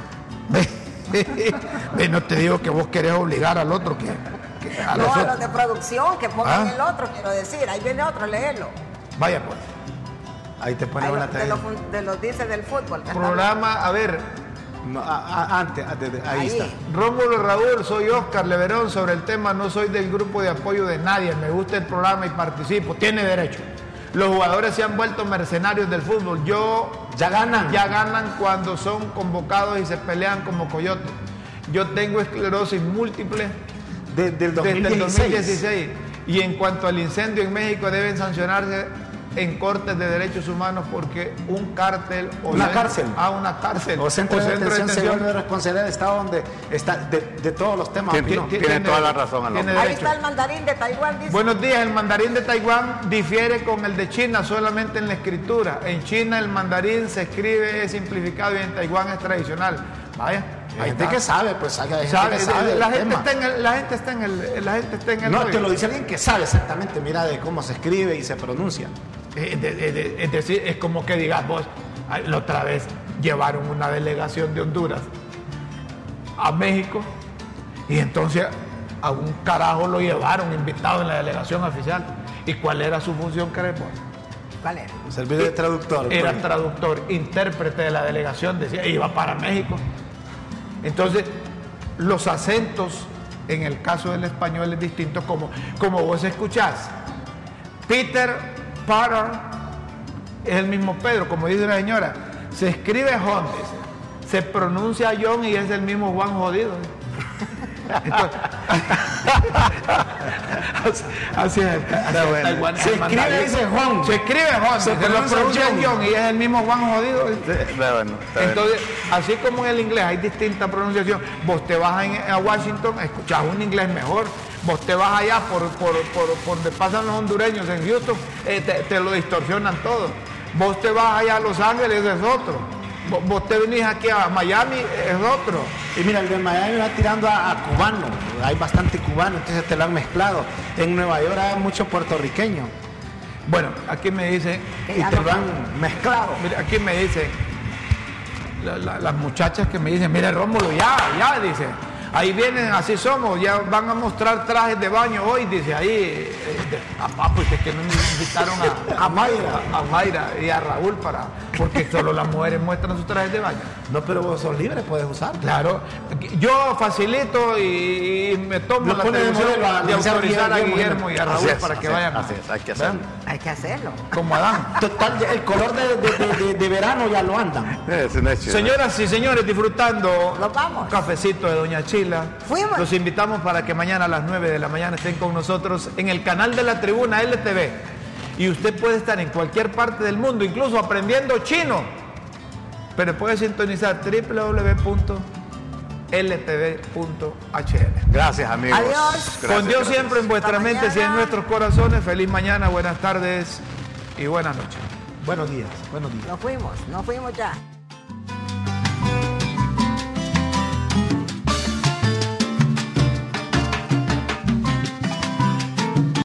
no te digo que vos querés obligar al otro que... a no, a los de producción, que pongan ¿Ah? el otro, quiero decir. Ahí viene otro, léelo. Vaya pues. Ahí te pone una de los, de los dice del fútbol. Programa, a ver, antes, ahí, está. Rómulo Raúl, soy Oscar Leverón sobre el tema, no soy del grupo de apoyo de nadie, me gusta el programa y participo, tiene derecho. Los jugadores se han vuelto mercenarios del fútbol. Yo ya ganan. Ya ganan cuando son convocados y se pelean como coyotes. Yo tengo esclerosis múltiple desde el 2016. Y en cuanto al incendio en México deben sancionarse en cortes de derechos humanos porque un cártel o una cárcel. A una cárcel. O centro, de, detención, de responsabilidad del Estado donde está de, todos los temas tiene, toda la razón ahí está el mandarín de Taiwán buenos días el mandarín de Taiwán difiere con el de China solamente en la escritura. En China el mandarín se escribe es simplificado y en Taiwán es tradicional. Vaya hay gente que sabe, pues sabe, la, gente está en el, la gente está en el, la gente está en el No, te lo dice alguien que sabe exactamente, mira de cómo se escribe y se pronuncia. Es decir, es como que digas vos, la otra vez llevaron una delegación de Honduras a México y entonces a un carajo lo llevaron invitado en la delegación oficial. ¿Y cuál era su función, Crepo? ¿Cuál era? Servir de traductor. Era pues. traductor, intérprete de la delegación, decía, iba para México. Entonces, los acentos en el caso del español es distinto como, como vos escuchás. Peter Potter es el mismo Pedro, como dice la señora. Se escribe John, se pronuncia John y es el mismo Juan jodido. así, es. se escribe ese Juan. Se escribe Juan, se, pronuncia John. y es el mismo Juan jodido. Entonces, así como en el inglés hay distinta pronunciación, vos te vas a Washington, escuchás un inglés mejor Vos te vas allá por, por, donde pasan los hondureños en Houston, eh, te, lo distorsionan todo. Vos te vas allá a Los Ángeles, es otro. Vos, te venís aquí a Miami, es otro. Y mira, el de Miami va tirando a, cubano. Hay bastante cubano, entonces te lo han mezclado. En Nueva York hay mucho puertorriqueño. Bueno, aquí me dicen. Y te lo han mezclado. Mira, aquí me dicen. la- la- las muchachas que me dicen, mire Rómulo, ya, ya, dice. Ahí vienen, así somos, ya van a mostrar trajes de baño hoy, dice ahí. eh, de- ah, ah, pues es que no invitaron a, a Mayra, a Mayra y a Raúl para, porque solo las mujeres muestran sus trajes de baño. No, pero vos sos libre, puedes usar. Claro, yo facilito y, y me tomo la pone de a autorizar a Guillermo, y a Raúl es, para que vayan. así es, hay que hacerlo. Hay que hacerlo. Como Adán. Total, el color de, de- de- de- de verano ya lo andan. Señoras y señores, disfrutando Nos vamos. un cafecito de Doña Fuimos. Los invitamos para que mañana a las 9 de la mañana estén con nosotros en el canal de la tribuna LTV. Y usted puede estar en cualquier parte del mundo, incluso aprendiendo chino. Pero puede sintonizar www.ltv.hl. Gracias, amigos. Adiós. Gracias, Con Dios gracias. siempre en vuestras Hasta mentes y en nuestros corazones. Feliz mañana, buenas tardes y buenas noches. Buenos días, buenos días. Nos fuimos, nos fuimos ya.